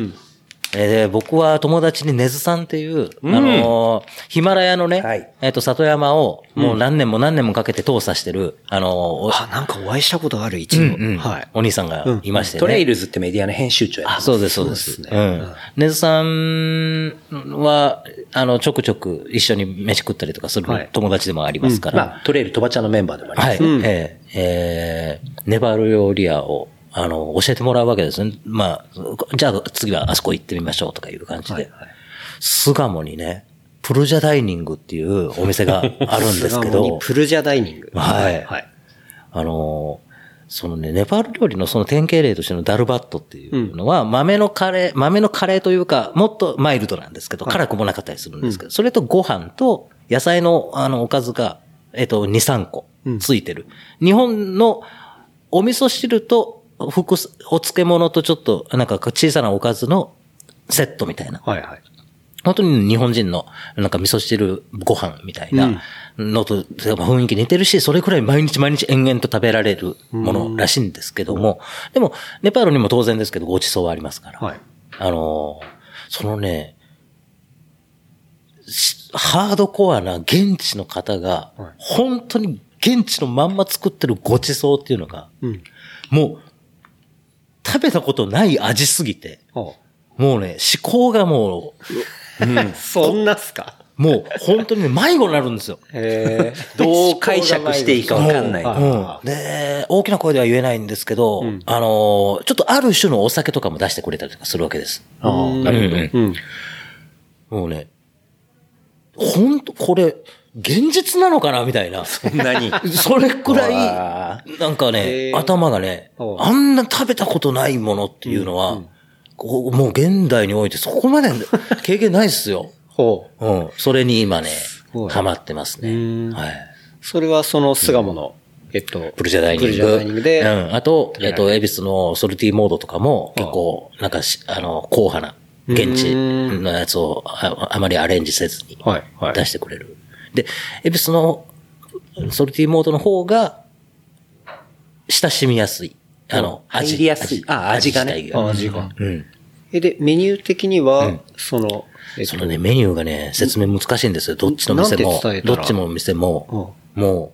S3: ん
S2: えー僕は友達にネズさんっていう、あのーヒマラヤのね、
S4: はい
S2: えっ、と、里山をもう何年も何年もかけて踏査してる、あの
S3: あ、なんかお会いしたことある、一度。
S2: うんうん
S3: はい。
S2: お兄さんがいましてね。
S4: トレイルズってメディアの編集長やっ
S2: そうです、そうです。うん。ネズさんは、あの、ちょくちょく一緒に飯食ったりとかする
S3: はい
S2: 友達でもありますから。
S4: まあ、トレイル飛ばちゃんのメンバーでもあります。
S2: はい。えええーネパール料理屋を、あの、教えてもらうわけですね。まあ、じゃあ次はあそこ行ってみましょうとかいう感じで。巣鴨にね、プルジャダイニングっていうお店があるんですけど
S3: に、プルジャダイニング。
S2: はい
S3: はい。
S2: あのーそのね、ネパール料理のその典型例としてのダルバットっていうのは、豆のカレー、豆のカレーというか、もっとマイルドなんですけど、辛くもなかったりするんですけど、それとご飯と野菜のあのおかずが、えっと、2、3個ついてる。日本のお味噌汁と、副、お漬物とちょっと、なんか小さなおかずのセットみたいな。
S3: はいはい。
S2: 本当に日本人のなんか味噌汁ご飯みたいなのと雰囲気似てるし、それくらい毎日毎日延々と食べられるものらしいんですけども、でも、ネパールにも当然ですけどごちそうはありますから。
S3: はい。
S2: あの、そのね、ハードコアな現地の方が、本当に現地のまんま作ってるごちそうっていうのが、もう、食べたことない味すぎて、
S3: ほ
S2: もうね、思考がもう、
S3: う。<laughs> そんなっすか？
S2: もう本当にね、迷子になるんですよ。
S4: どう解釈していいかわかんない。
S3: は
S2: うん。で、大きな声では言えないんですけど、
S3: ん
S2: あのー、ちょっとある種のお酒とかも出してくれたりとかするわけです。
S4: ああなるほど。
S3: うん。
S2: もうね、本当これ、現実なのかなみたいな。
S4: そんなに。
S2: それくら
S4: わ
S2: い、なんか
S3: へ
S2: ね、
S3: ー
S2: 頭がねあんな食べたことないものっていうのは、こうもう現代においてそこまで経験ないっすよ。
S3: ほう。
S2: うん。それに今ねハマってますね。
S3: うん
S2: はい。
S3: それはその巣鴨の、えっと、
S2: プルジャダイニング。
S3: プルジャダイニングで、
S2: うん。あと、えっと、
S3: はい
S2: エビスのソルティモードとかも結構、なんかし、あの、硬派な、現地のやつをああまりアレンジせずに出してくれる。で、エビスのソルティモードの方が、親しみやすい。あの、
S4: 入りやすい。あ味がね。
S3: 味が。
S2: うん。
S3: え、で、メニュー的には、その、えっと。
S2: そのね、メニューがね、説明難しいんですよ。どっちの店も。どっちの店も、も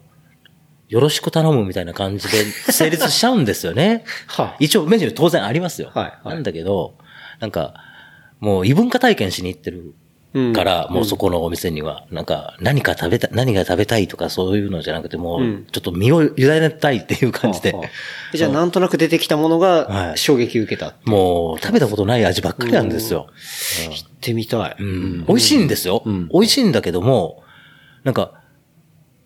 S2: う、よろしく頼むみたいな感じで成立しちゃうんですよね。<laughs>
S3: は
S2: 一応メニュー当然ありますよ。
S3: はいはい。
S2: なんだけど、なんか、もう異文化体験しに行ってるから、
S3: うん。
S2: もうそこのお店には、なんか、何か食べた、何が食べたいとかそういうのじゃなくて、もう、
S3: うん。
S2: ちょっと身を委ねたいっていう感じで、
S3: はあはあ。えじゃあ、なんとなく出てきたもの
S2: はい。
S3: が衝撃受けた。行
S2: もう食べたことない味ばっかりなんですよ。
S3: ってみたい。
S2: うん。美味しいんですよ。美味しいんだけども、なんか、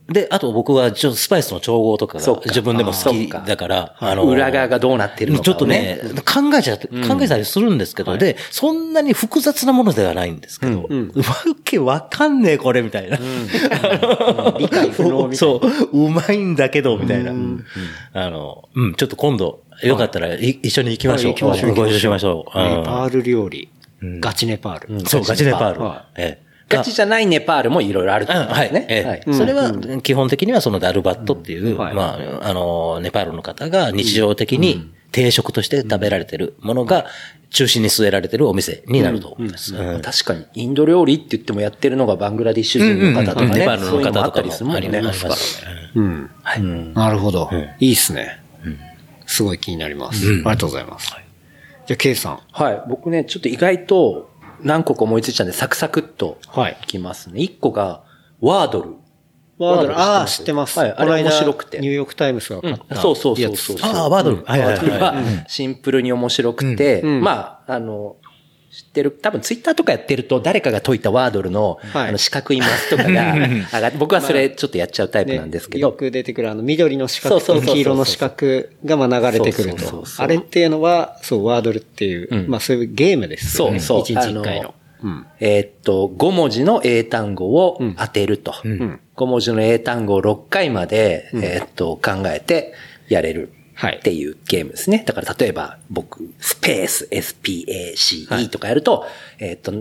S2: で、あと僕はちょっとスパイスの調合とかが自分でも好きだから、あの、
S4: 裏側がどうなってるのかを
S2: ちょっとね、考えちゃって、考えたりするんですけど、で、そんなに複雑なものではないんですけど、
S3: うん。
S2: わけわかんねえ、これ、みたいな。<laughs>
S3: 理解不能みたいな。
S2: そう、うまいんだけど、みたいな。あの、うん、ちょっと今度、よかったらい。一緒に行きましょう。
S3: はい行きましょう。
S2: ご一緒しましょう。
S3: ネ
S2: うん。
S3: パール料理。ガチネパール。
S2: そう、ガチネパール。
S3: は。
S2: ええ
S4: ガチじゃないネパールもいろいろあるって
S2: うんはい。ええ
S4: はい
S2: それは、基本的にはそのダルバットっていう、
S3: はい
S2: まあ、あの、ネパールの方が日常的に定食として食べられてるものが中心に据えられてるお店になると思います。うん
S4: 確かに、インド料理って言ってもやってるのがバングラディッシュ人の方とかね。
S2: ネパールの方とか
S4: も
S2: ありますからね。
S3: うん。
S2: はい。
S3: なるほど。いいっすね。すごい気になります。ありがとうございます。じゃあ、ケイさん。
S4: はい。僕ね、ちょっと意外と何個か思いついたんで、サクサクっと
S3: はい
S4: いきますね。一個が、ワードル。
S3: ワードル、ああ、
S4: 知っ
S3: ててますす。
S4: はいあれ面白くて
S3: ニューヨークタイムズが買った。
S4: そうそうそうそう。
S2: ああ、ワードル。はいはいはい
S4: ワードルはシンプルに面白くて、
S3: うん
S4: まあ、あの、知ってる、多分ツイッターとかやってると誰かが解いたワードルの、
S3: はい
S4: あの四角いマスとかが <laughs> 上がって、僕はそれちょっとやっちゃうタイプなんですけど、
S3: よく出てくるあの緑の四角と黄色の四角がまあ流れてくると。
S4: そうそうそうそう
S3: あれっていうのは、そう、ワードルっていう、
S4: うん
S3: まあそういうゲームですよね。
S4: そうそう
S3: 一日一回の。うん。
S4: えーっと、5文字の英単語を当てると。
S3: ん
S4: 5文字の英単語を6回まで、えーっと、考えてやれる。
S3: はい
S4: っていうゲームですね。だから例えば僕、スペース、SPACE とかやると、えーっと、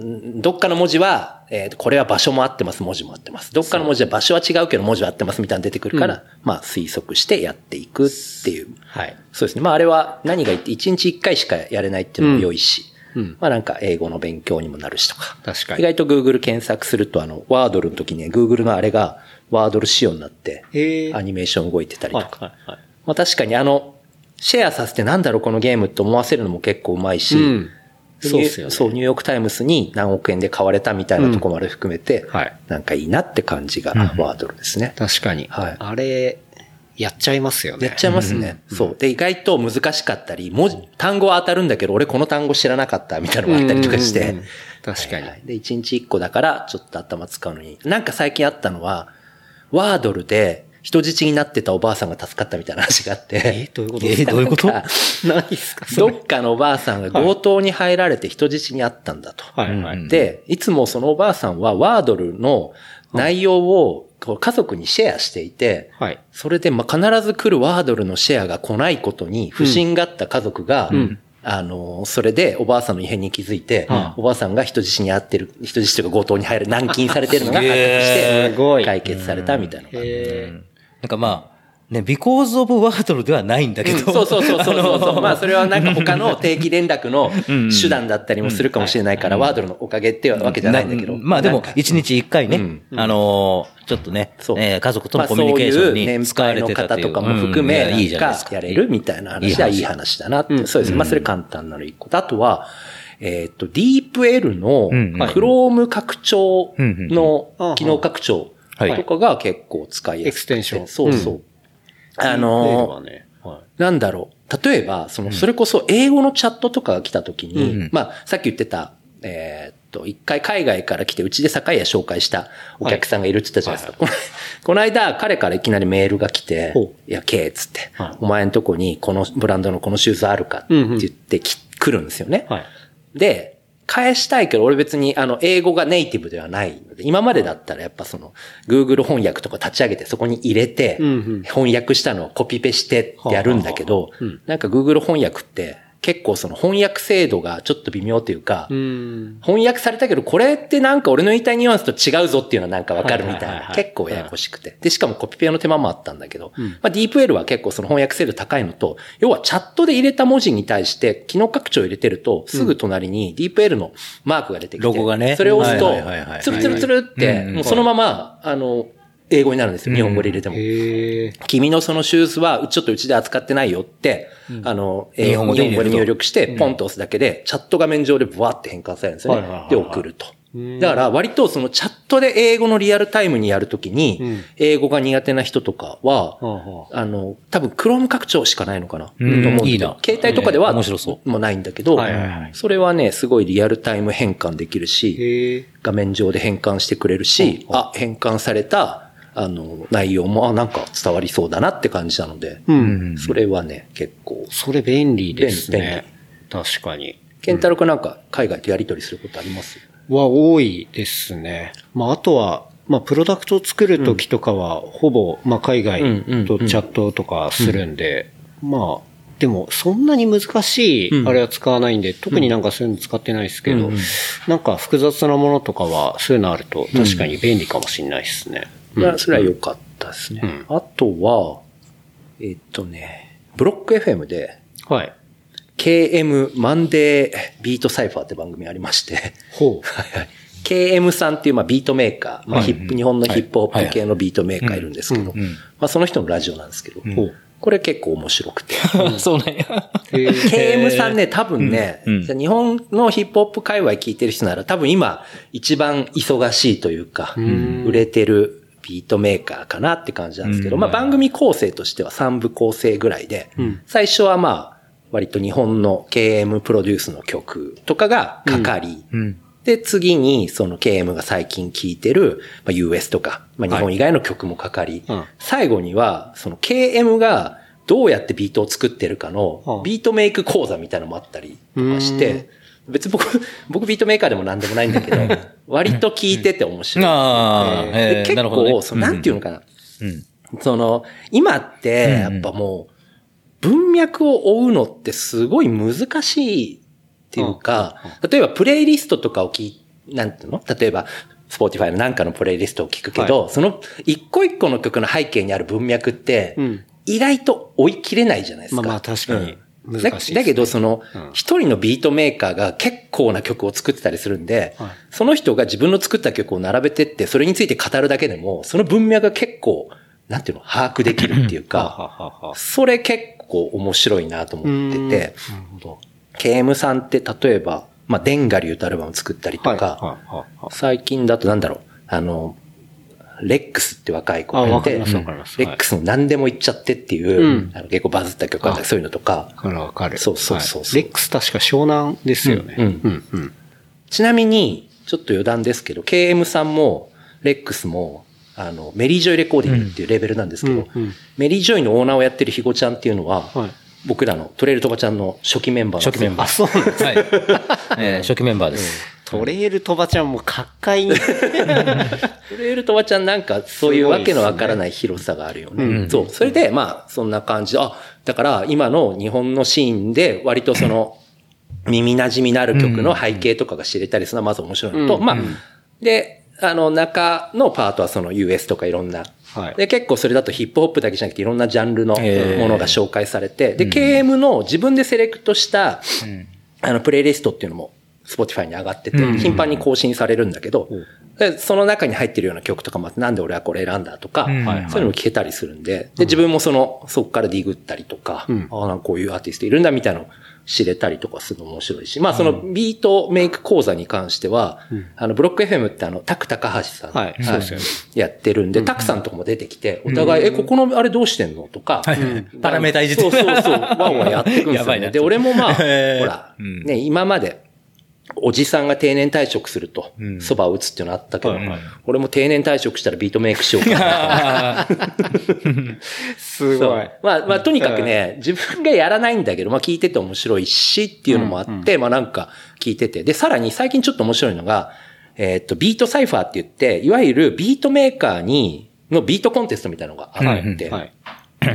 S4: どっかの文字は、えーっと、これは場所も合ってます、文字も合ってます。どっかの文字は場所は違うけど文字は合ってますみたいなの出てくるから、まあ推測してやっていくっていう。
S3: はい。
S4: そうですね。まああれは何が言って1日1回しかやれないっていうのも良いし、
S3: うん
S4: まあなんか英語の勉強にもなるしとか。
S3: 確かに
S4: 意外と Google 検索するとあの、ワードルの時にね、Google のあれがワードル仕様になってアニメーション動いてたりと
S3: はい
S4: か。
S3: はいはい。
S4: まあ確かにあの、シェアさせてなんだろうこのゲームって思わせるのも結構うまいし、
S3: うんそうっすよね
S4: そう、ニューヨークタイムズに何億円で買われたみたいなところまで含めて、
S3: はい
S4: なんかいいなって感じがワードルですね。
S3: 確かに。
S4: はい
S3: あれ、やっちゃいますよね。
S4: やっちゃいますね。そう。で、意外と難しかったり、文字、単語は当たるんだけど、俺この単語知らなかったみたいなのがあったりとかして
S3: うんうんうん。確かに。
S4: はいで、1日1個だから、ちょっと頭使うのに。なんか最近あったのは、ワードルで、人質になってたおばあさんが助かったみたいな話があって。
S3: え、どういうこと？
S2: え、どういうこと？
S3: 何ですか
S4: どっかのおばあさんが強盗に入られて人質にあったんだと。
S3: はいはい。
S4: で、いつもそのおばあさんはワードルの内容を家族にシェアしていて、
S3: はい。
S4: それでまあ必ず来るワードルのシェアが来ないことに不審があった家族が、あの、それでおばあさんの異変に気づいて、おばあさんが人質に遭ってる、人質というか強盗に入る、軟禁されてるのが発覚して解決されたみたいなのがあって。
S3: え
S2: なんかまあ、ね、because of Wordle ではないんだけど。
S4: そうそうそうそうそうそう。まあそれはなんか他
S2: うん
S4: の定期連絡の手段だったりもするかもしれないから、ワードルのおかげっていうわけじゃないんだけど。
S2: まあでも一日一回ね、
S4: うん
S2: あのーちょっとね、
S4: そう
S2: えー家族と
S4: まあ
S2: のコミュニケーション
S4: そういう
S2: に
S4: 年配の
S2: 使われてたという
S4: 方とかも含め、
S2: うんいやいいじゃないですか。
S4: かやれるみたいな話はいい話だなって。そうです。まあそれ簡単なの一個と。あとは、えっと、DeepL の Chrome 拡張の
S3: うん
S4: 機能拡張
S2: はい
S4: とかが結構使いやすくて。
S3: エクステンション
S4: そうそう。あ
S3: メール
S4: の
S3: はね。は
S4: なんだろう。例えば、その、それこそ英語のチャットとかが来た時に、
S2: うん
S4: まあ、さっき言ってた、えーっと、一回海外から来て、うちで酒屋紹介したお客さんがいるって言ったじゃないですか。この <laughs> この間、彼からいきなりメールが来て
S3: ほ、
S4: いや、ケイっつって
S3: はい、
S4: お前んとこにこのブランドのこのシューズあるかって言ってき来るんですよね。
S3: はい。
S4: で、返したいけど、俺別に、あの、英語がネイティブではないので、今までだったらやっぱその、Google 翻訳とか立ち上げてそこに入れて翻訳したのをコピペしてってやるんだけど
S3: うん、
S4: なんか Google 翻訳って、結構その翻訳精度がちょっと微妙というか
S3: う、ん。
S4: 翻訳されたけど、これってなんか俺の言いたいニュアンスと違うぞっていうのはなんかわかるみたいな。結構ややこしくて。で、しかもコピペの手間もあったんだけど、まあ DeepL は結構その翻訳精度高いのと、要はチャットで入れた文字に対して機能拡張を入れてると、すぐ隣に DeepL のマークが出てきて、
S2: ロゴがね
S4: それを押すとツルツルツルって、
S2: うん
S4: もうそのまま、あの、英語になるんですよ。日本語で入れても。
S3: へえ。
S4: 君のそのシューズは、ちょっとうちで扱ってないよって、あの、英
S2: 日本語で入
S4: 力して、ポンと押すだけで、チャット画面上でブワーって変換されるんですよ
S3: はいはいはい。
S4: ねで、送ると。だから、割とそのチャットで英語のリアルタイムにやるときに、英語が苦手な人とかは、
S3: は
S4: あの、多分、クローム拡張しかないのかな。
S2: うん
S4: と思う
S2: いいな
S4: 携帯とかでは、
S2: えー面白そう
S4: もうないんだけどそれはね、すごいリアルタイム変換できるし。画面上で変換してくれるし、あ、変換された、あの、内容も、あ、なんか伝わりそうだなって感じなので、
S3: うん。
S4: それはね、結構。
S3: それ便利です
S4: 便
S3: ね。確かに。
S4: ケンタロウ君なんか海外とやり取りすることあります？
S3: は多いですね。まあ、あとは、まあ、プロダクトを作るときとかは、ほぼ、まあ、海外とチャットとかするんで、まあ、でも、そんなに難しい、あれは使わないんで、特になんかそういうの使ってないですけど、なんか複雑なものとかは、そういうのあると、確かに便利かもしれないですね。
S4: それは良かったですね。あとは、えっとね、ブロック FM で、
S3: はい。
S4: KM マンデービートサイファーって番組ありまして、
S3: ほう。<laughs>
S4: はいはい。KM さんっていうまあビートメーカー、まあヒップ、日本のヒップホップ系のビートメーカーいるんですけど、まあその人のラジオなんですけど、これ結構面白くて。<laughs>
S2: そうなん。や。
S4: KM さんね、多分ね、日本のヒップホップ界隈聞いてる人なら多分今一番忙しいというか、売れてるビートメーカーかなって感じなんですけど、まあ番組構成としては3部構成ぐらいで、最初はまあ割と日本の KM プロデュースの曲とかがかかり、で、次に、その KM が最近聴いてる、まあ、US とか、まあ、日本以外の曲もかかり、
S3: うん。
S4: 最後には、その KM がどうやってビートを作ってるかの
S3: う、ん。
S4: ビートメイク講座みたいなのもあったりとかして、別に僕、僕ビートメーカーでもなんでもないんだけど、割と聞いてて面白い。
S2: あえー。
S4: 結構、そのなんていうのかな。
S2: うん。
S4: その、今って、やっぱもう、文脈を追うのってすごい難しいっていうか、例えばプレイリストとかを聞い、なんていうの？例えば、スポーティファイのなんかのプレイリストを聞くけど、その一個一個の曲の背景にある文脈って、
S3: うん。
S4: 意外と追い切れないじゃないですか。
S3: まあまあ確かに。
S4: うん
S3: 難しいね。
S4: だだけど、その
S3: うん、
S4: 一人のビートメーカーが結構な曲を作ってたりするんで、
S3: はい。
S4: その人が自分の作った曲を並べてって、それについて語るだけでも、その文脈が結構、なんていうの、把握できるっていうか。それ結構面白いなと思ってて、
S3: なるほど。
S4: KM さんって例えば、まあ、デンガリューとアルバム作ったりとか、最近だとなんだろう、あの、レックスって若い子がいて、レックスの何でも言っちゃってっていう、
S3: うん。
S4: あの結構バズった曲あったりそういうのとか、
S3: わかるわかる。
S4: そうそうそう
S3: レックス確か湘南ですよね。
S4: うん
S3: うん。うん。
S4: ちなみに、ちょっと余談ですけど、KM さんも、レックスも、あの、メリージョイレコーディングっていうレベルなんですけど、メリージョイのオーナーをやってるひごちゃんっていうのは、
S3: はい。
S4: 僕らのトレイルとばちゃんの初期メンバー
S2: 初期メンバー。
S3: あ、そうなんです <laughs>
S2: 初期メンバーです。
S3: トレイルトバちゃんも各界に。
S4: トレイルとばちゃんなんかそういうわけのわからない広さがあるよね。そう。それで、まあ、そんな感じ。で、あ、だから今の日本のシーンで割とその、耳馴染みのある曲の背景とかが知れたりするのはまず面白いのと、
S3: うん。
S4: まあ、で、あの、中のパートはその US とかいろんな、
S3: はい。
S4: で、結構それだとヒップホップだけじゃなくていろんなジャンルの
S2: えー。
S4: ものが紹介されて、で、KM の自分でセレクトした、あの、プレイリストっていうのも、Spotify に上がってて、
S2: うん。
S4: 頻繁に更新されるんだけど、でその中に入ってるような曲とかもあって、なんで俺はこれ選んだとか、
S2: うん。
S4: そういうのも聞けたりするんで、で、自分もその、そこからディグったりとか、
S3: ん。
S4: ああ、なんかこういうアーティストいるんだみたいなのを知れたりとかするの面白いし、まあそのビートメイク講座に関しては、あの、ブロック FM ってあの、タク高橋さん、
S3: はい。そうですよね。
S4: やってるんで、タクさんとかも出てきて、お互い、え、ここのあれどうしてんのとか、
S2: パラメータいじって
S4: そうそうそう、ワンワンやっていくんですよね。<laughs> で、俺もまあ、<laughs> ほら、
S2: うん。
S4: ね、今まで、おじさんが定年退職すると、蕎麦を打つっていうのあったけど、
S2: はいはい
S4: 俺も定年退職したらビートメイクしようかな。
S3: すごい
S4: そう。まあ、まあ、とにかくね、自分がやらないんだけど、まあ、聞いてて面白いしっていうのもあって、まあ、なんか聞いてて。で、さらに最近ちょっと面白いのが、えーっと、ビートサイファーって言って、いわゆるビートメーカーに、のビートコンテストみたいなのがあって、
S3: はい。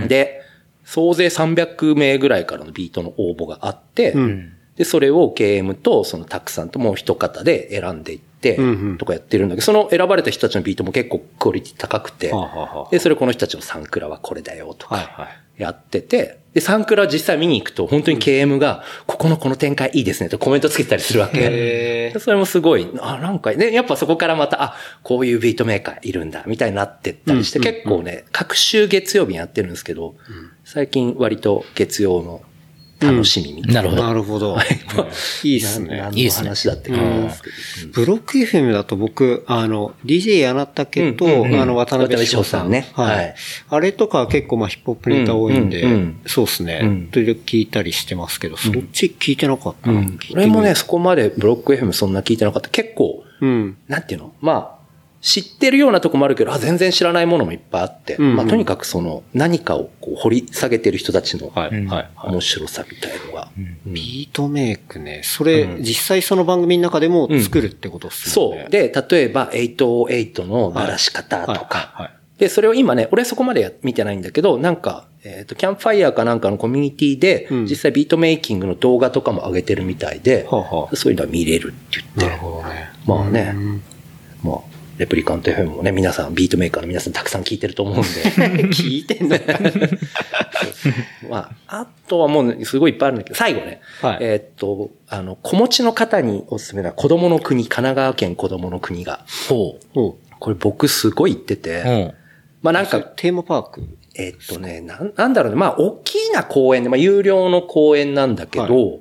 S4: で、総勢300名ぐらいからのビートの応募があって、
S3: ん
S4: で、それを KM とそのタクさんともう一方で選んでいってとかやってるんだけど、その選ばれた人たちのビートも結構クオリティ高くてで、それこの人たちのサンクラはこれだよと
S3: はい
S4: か、
S3: はい。
S4: やってて、で、サンクラ実際見に行くと、本当に KM が、ここのこの展開いいですねとコメントつけてたりするわけ。それもすごい、あ、なんか、ね、やっぱそこからまた、あ、こういうビートメーカーいるんだ、みたいになってったりして、
S3: うん
S4: 結構ね、各週月曜日にやってるんですけど、最近割と月曜の楽しみみたいな。
S2: なるほど。
S3: なるほど。<laughs> いいっすね
S4: 何。
S2: いいっすね
S4: の話だって感じですけど。
S3: ブロック FM だと僕、あの、DJ 柳竹と、
S4: うんうんうん
S3: あの、渡辺翔さん。
S4: 渡辺翔さんね
S3: は
S4: はい
S3: い。あれとかは結構まあヒップホップネタ多いんで、
S4: うんうんうん
S3: そうですね。
S4: うん
S3: 時々聞いたりしてますけど、そっち聞いてなかった
S4: 俺もね、、そこまでブロック FM そんな聞いてなかった。結構、
S3: うん。
S4: なんていうの？まあ、知ってるようなとこもあるけど、あ、全然知らないものもいっぱいあって、
S3: うんうん
S4: まあ、とにかくその、何かをこう掘り下げてる人たちの、
S3: はい。
S2: うん
S3: はい。
S4: 面白さみたいのが。うん
S3: ビートメイクね。それ、実際その番組の中でも作るってことっすよね。
S4: そう。で、例えば、808の鳴らし方とか、
S3: はいはいはい
S4: で、それを今ね、俺そこまでや見てないんだけど、なんか、えっ、と、キャンプファイヤーかなんかのコミュニティで、
S3: うん
S4: 実際ビートメイキングの動画とかも上げてるみたいで、
S3: はあはあ
S4: そういうのは見れるって言って、
S3: なるほどね。
S4: まあね
S3: うん
S4: まあ、レプリカント FM もね、皆さん、ビートメーカーの皆さんたくさん聞いてると思うんで、<laughs>
S3: 聞いてんの
S4: まあ、あとはもうね、すごいいっぱいあるんだけど、最後ね、
S3: はい。
S4: えーっと、あの、子持ちの方におすすめな子供の国、神奈川県子供の国が、
S2: ほ
S3: おう。
S4: これ僕すごい行ってて、
S2: う。うん。
S4: まあなんか、
S3: テーマパーク？
S4: えーっとね、なん、なんだろうね。まあ、大きな公園で、まあ、有料の公園なんだけど、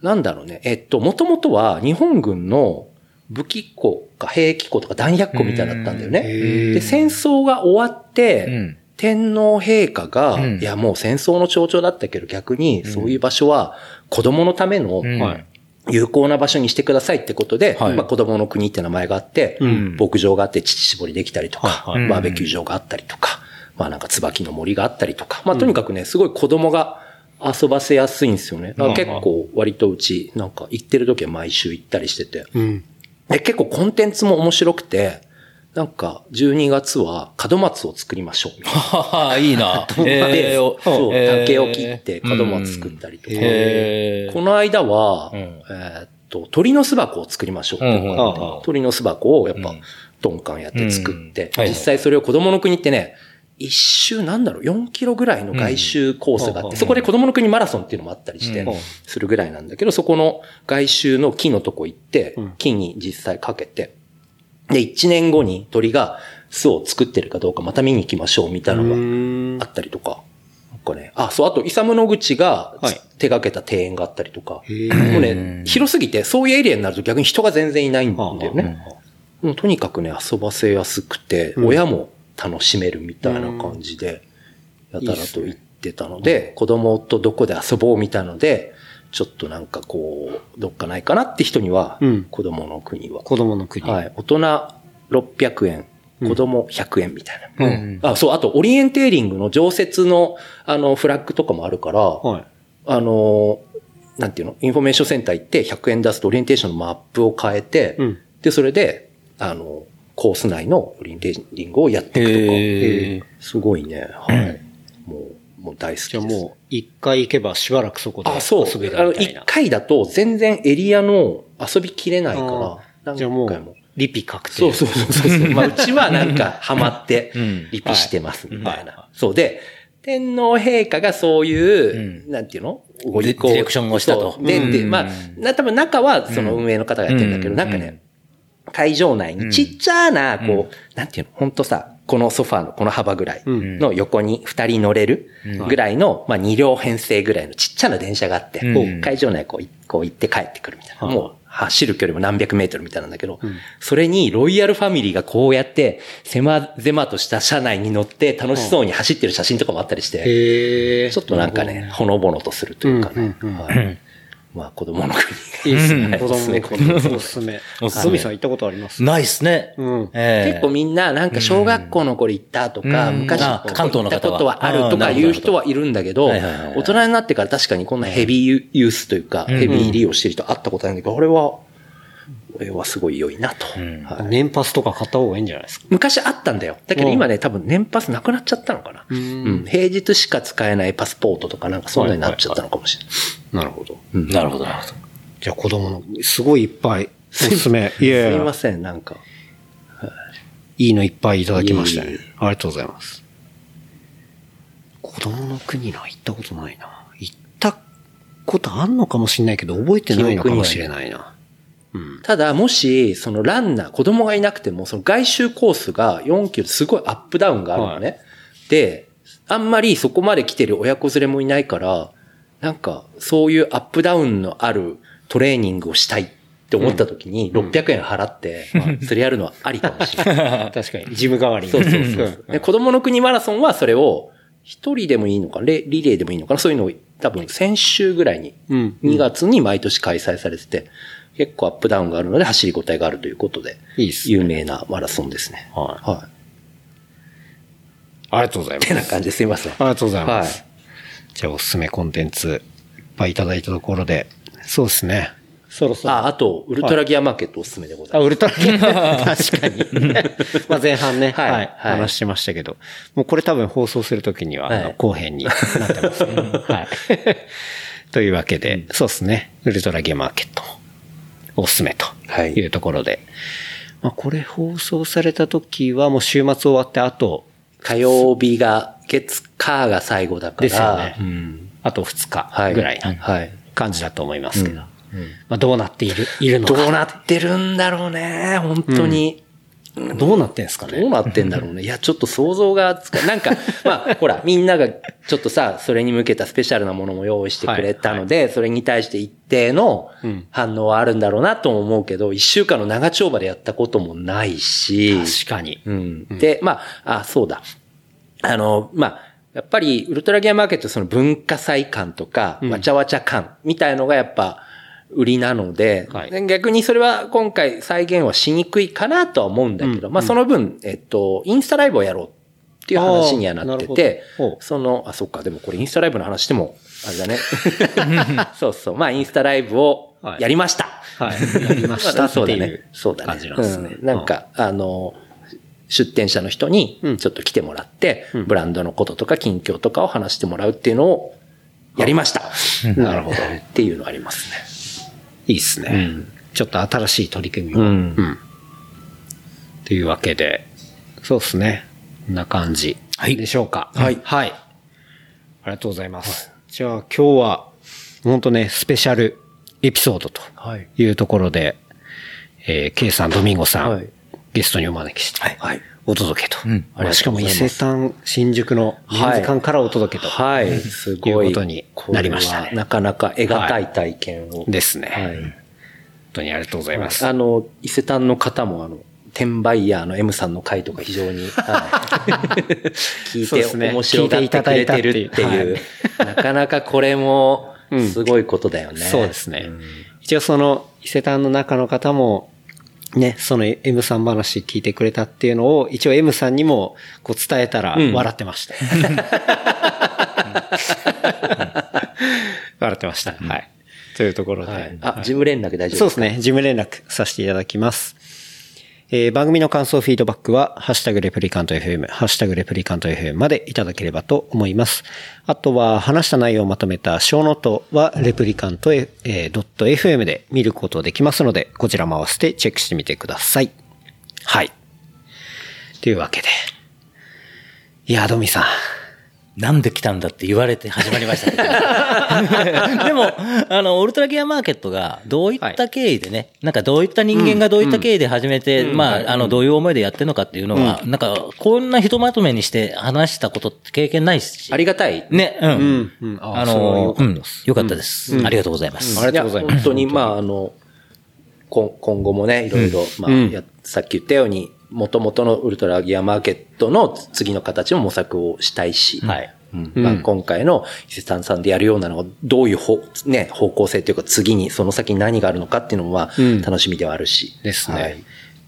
S4: なんだろうね。えっと、もともとは日本軍の武器庫か兵器庫とか弾薬庫みたいだったんだよね。で、戦争が終わって、
S2: うん。
S4: 天皇陛下が、
S2: うん。
S4: いやもう戦争の象徴だったけど逆にそういう場所は子供のための有効な場所にしてくださいってことで、
S2: はい。
S4: まあ子供の国って名前があって、
S3: うん。
S4: 牧場があって乳搾りできたりとか、
S3: はい。
S2: はい。
S4: バーベキュー場があったりとか、まあなんか椿の森があったりとか、まあとにかくね、すごい子供が遊ばせやすいんですよね。結構割とうち、なんか行ってる時は毎週行ったりしてて。
S3: うん。
S4: で、結構コンテンツも面白くて、なんか12月は門松を作りましょうみたいな。
S2: はは、いいな。<laughs>
S4: で、
S2: えー
S4: そう、
S2: えー。
S4: 竹を切って門松作ったりとか。
S2: へー。
S4: この間は、
S2: うん。
S4: えーっと、鳥の巣箱を作りましょうって
S2: うん。
S4: 鳥の巣箱をやっぱ
S2: うん、
S4: トンカンやって作って、実際それを子供の国ってね、一周なんだろう、4キロぐらいの外周コースがあって、
S3: うん。
S4: そこで子供の国マラソンっていうのもあったりして
S2: うん、
S4: するぐらいなんだけど、そこの外周の木のとこ行って
S3: うん、
S4: 木に実際かけて、で、1年後に鳥が巣を作ってるかどうかまた見に行きましょうみたいなのが
S3: うん。
S4: あったりとか。なんかね、あ、そう、あと、イサムの口が
S3: はい。
S4: 手掛けた庭園があったりとか。もうね、広すぎて、そういうエリアになると逆に人が全然いないんだよね。とにかくね、遊ばせやすくて、
S3: うん
S4: 親も楽しめるみたいな感じで、やたらと言ってたので、子供とどこで遊ぼうみたいので、ちょっとなんかこう、どっかないかなって人には、
S3: うん
S4: 子供の国は。
S3: 子供の国。
S4: はい。大人600円子供100円みたいな。あ、そう、あと、オリエンテーリングの常設の、あの、フラッグとかもあるから、
S3: はい。
S4: あの、なんていうの？インフォメーションセンター行って100円出すとオリエンテーションのマップを買えて、
S3: うん
S4: で、それで、あの、コース内のオリエンテーリングをやっていくとか。すごいね。はい。もう、もう大好きです。
S3: じゃあもう、一回行けばしばらくそこで
S4: あ、そう。
S3: 遊べる
S4: あの、
S3: みたいな。
S4: 一回だと全然エリアの遊びきれないから、
S3: じゃあもう。、リピ確定。
S4: そうそうそうそう。<laughs> まあ、うちはなんかハマって
S2: ん、
S4: リピしてます、みたい
S3: はい
S4: な。そうで、天皇陛下がそういう、
S2: う
S4: なんていうの？
S2: デディレクションをしたと
S4: そうで、で、
S2: うん
S4: まあ、な、多分中はその運営の方がやってるんだけど、
S2: うん
S4: なんかね、会場内にちっちゃな、こう、なんていうの、ほんとさ、このソファーのこの幅ぐらいの横に二人乗れるぐらいの、まあ二両編成ぐらいのちっちゃな電車があって、会場内こういこう行って帰ってくるみたいな。もう走る距離も何百メートルみたいなんだけど、それにロイヤルファミリーがこうやって狭々とした車内に乗って楽しそうに走ってる写真とかもあったりして。ちょっとなんかね、ほのぼのとするというかね。まあ子供の国
S3: いいですね。
S4: はい。
S3: 子供の国。おすすめ。
S2: おすすめ。
S3: さん行ったことあります？
S2: ないっすね。
S4: 結構みんななんか小学校の頃行ったとか、
S2: うん。
S4: 昔行ったことは。あるとかいう人はいるんだけど、大人になってから確かにこんなヘビーユースというか、ヘビー利用してる人会ったことないんだけど、俺は、俺はすごい良いなと。はい。
S3: 年パスとか買った方がいいんじゃないですか？
S4: 昔あったんだよ。だけど今ね、多分年パスなくなっちゃったのかな。うん。平日しか使えないパスポートとかなんかそんなになっちゃったのかもしれない。
S3: なるほど。
S2: なるほど、なるほど。
S3: じゃあ子供の、すごいいっぱい、<laughs> おすすめ。
S4: すいません、なんか。
S3: いいのいっぱいいただきました
S4: いえい
S3: ね。ありがとうございます。子供の国な、行ったことないな。行ったことあんのかもしれないけど、覚えてないのかもしれないな。
S4: ただ、もし、そのランナー、子供がいなくても、その外周コースが4キロすごいアップダウンがあるのね。で、あんまりそこまで来てる親子連れもいないから、なんか、そういうアップダウンのあるトレーニングをしたいって思った時に、600円払って、それやるのはありかもしれない。<laughs>
S3: 確かに。ジム代わりに。
S4: そうそうそう。で子供の国マラソンはそれを、一人でもいいのかレ、リレーでもいいのかなそういうのを多分先週ぐらいに、
S3: うん
S4: 2月に毎年開催されてて、結構アップダウンがあるので走り応えがあるということで、
S3: いいっすね
S4: 有名なマラソンですね。
S3: はい
S4: はい。
S3: ありがとうございます。
S4: てな感じですいません。
S3: ありがとうございます。
S4: は
S3: じゃあおすすめコンテンツ、いっぱいいただいたところで、そうですね。そろそろ。
S4: あ、あと、ウルトラギアマーケットおすすめでござい
S3: あ、
S4: ます。
S3: ウルトラゲ <laughs> 確かに。<laughs> まあ前半ね、
S4: はい
S3: はい、
S4: はい
S3: 話してましたけど、もうこれ多分放送するときには、
S4: はい
S3: あの後編になってますね。<laughs> はい。というわけで、そうですね。ウルトラゲーマーケット、おすすめと
S4: はい
S3: いうところで、まあこれ放送された時はもう週末終わってあと、
S4: 火曜日が、月、火が最後だから。
S3: ですよね
S4: うん。
S3: あと2日
S4: はい。
S3: ぐらいな
S4: はい。
S3: 感じだと思いますけど、まあどうなっている、いるのか。
S4: どうなってるんだろうね、本当に。
S3: どうなってんですかね
S4: どうなってんだろうね。いや、ちょっと想像がつか、なんか、<laughs> まあ、ほら、みんながちょっとさ、それに向けたスペシャルなものも用意してくれたので、それに対して一定の反応はあるんだろうなとも思うけど、一週間の長丁場でやったこともないし、
S3: 確かに。
S4: うん。で、まあ、あ、そうだ。あの、まあ、やっぱり、ウルトラギアマーケットその文化祭感とか、わちゃわちゃ感みたいのがやっぱ、売りなので、
S3: はい
S4: で逆にそれは今回再現はしにくいかなとは思うんだけど、まあその分、えっと、インスタライブをやろうっていう話にはなっててその、あ、そっか、でもこれインスタライブの話しても、あれだね？<laughs> そうそう。まあインスタライブをやりました。
S3: はい。やりましたって <laughs>
S4: そうだね
S3: いう。
S4: そうだね。
S3: 感じなんですね
S4: うんなんか、あの、出店者の人にちょっと来てもらって、ブランドのこととか近況とかを話してもらうっていうのをやりました。
S3: なるほど。
S4: っていうのありますね。
S3: いいっすね。ちょっと新しい取り組みを。
S4: うん
S3: うん。というわけで、そうですね。こんな感じ。
S2: はい
S3: でしょうか。
S4: はい
S3: はい。ありがとうございます。じゃあ今日は、本当ね、スペシャルエピソードと
S4: はい。
S3: いうところで、えー、K さん、ドミンゴさん、
S4: はい
S3: ゲストにお招きして、
S4: はい。
S3: お届けと。
S2: ん
S3: あれしかも伊勢丹、新宿のメンズ館からお届けと。
S4: はい。すごい。
S3: いうことになりましたね
S4: なかなか得難い体験を。
S3: ですね。
S4: はい。
S3: 本当にありがとうございます。
S4: あの、伊勢丹の方も、あの、転売ヤーの M さんの回とか非常に、はい、<laughs> 聞いて面白がってくれてるって
S3: 聞い
S4: う
S3: た、
S4: なかなかこれも、すごいことだよね。
S3: そうですね。一応その伊勢丹の中の方も、ね、その M さん話聞いてくれたっていうのを、一応 M さんにもこう伝えたら笑ってました。<laughs> 笑ってました。はい。というところで。はい、
S4: あ、事務連絡大丈夫ですか？
S3: そうですね。事務連絡させていただきます。えー、番組の感想フィードバックは、ハッシュタグレプリカント FM、ハッシュタグレプリカント FM までいただければと思います。あとは、話した内容をまとめたショーノートは、レプリカント、えー、.fm で見ることできますので、こちらも合わせてチェックしてみてください。はい。というわけで。いや、ドミさん。
S2: なんで来たんだって言われて始まりましたけど。<laughs> でも、あの、オルトラギアマーケットがどういった経緯でね、はい、なんかどういった人間がどういった経緯で始めて、うん、まあ、あの、どういう思いでやってるのかっていうのは、うん、なんか、こんなひとまとめにして話したことって経験ないし。
S4: ありがたい。
S2: ね、うん。うん、あの、うん、よかったです。ありがとうございます。
S3: ありがとうございます。
S4: 本当に、まあ、あの、今後もね、いろいろ、まあ、さっき言ったように、元々のウルトラギアマーケットの次の形も模索をしたいし、はい。うん。まあ、今回の伊勢丹さんでやるようなのがどういう方,、ね、方向性というか次にその先に何があるのかっていうのは楽しみではあるし。
S3: うん、ですね、はい。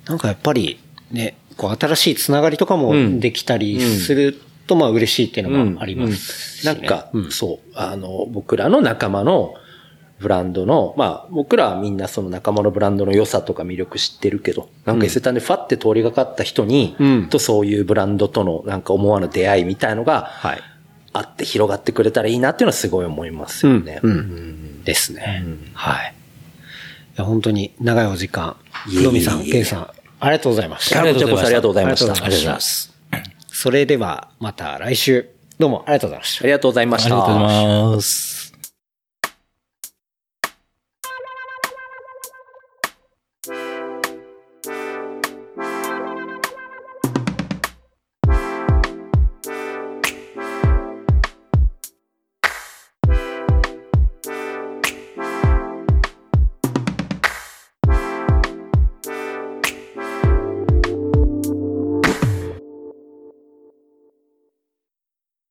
S3: なんかやっぱりね、こう新しいつながりとかもできたりするとまあ嬉しいっていうのもあります、
S4: ね。うん、なんか、そう、あの、僕らの仲間のブランドの、まあ僕らはみんなその仲間のブランドの良さとか魅力知ってるけど、なんか伊勢丹でファって通りがかった人に、うん、とそういうブランドとのなんか思わぬ出会いみたいのが、はい。あって広がってくれたらいいなっていうのはすごい思いますよね。うん。うん、
S3: ですね、うん。はい。いや本当に長いお時間、ひろみさん、けんさん、ありがとうございました。
S4: ありがとうございました。ありがとうございました。あ
S3: りがとうございます。それでは、また来週、どうもありがとうございました。
S4: ありがとうございました。
S2: ありがとうございます。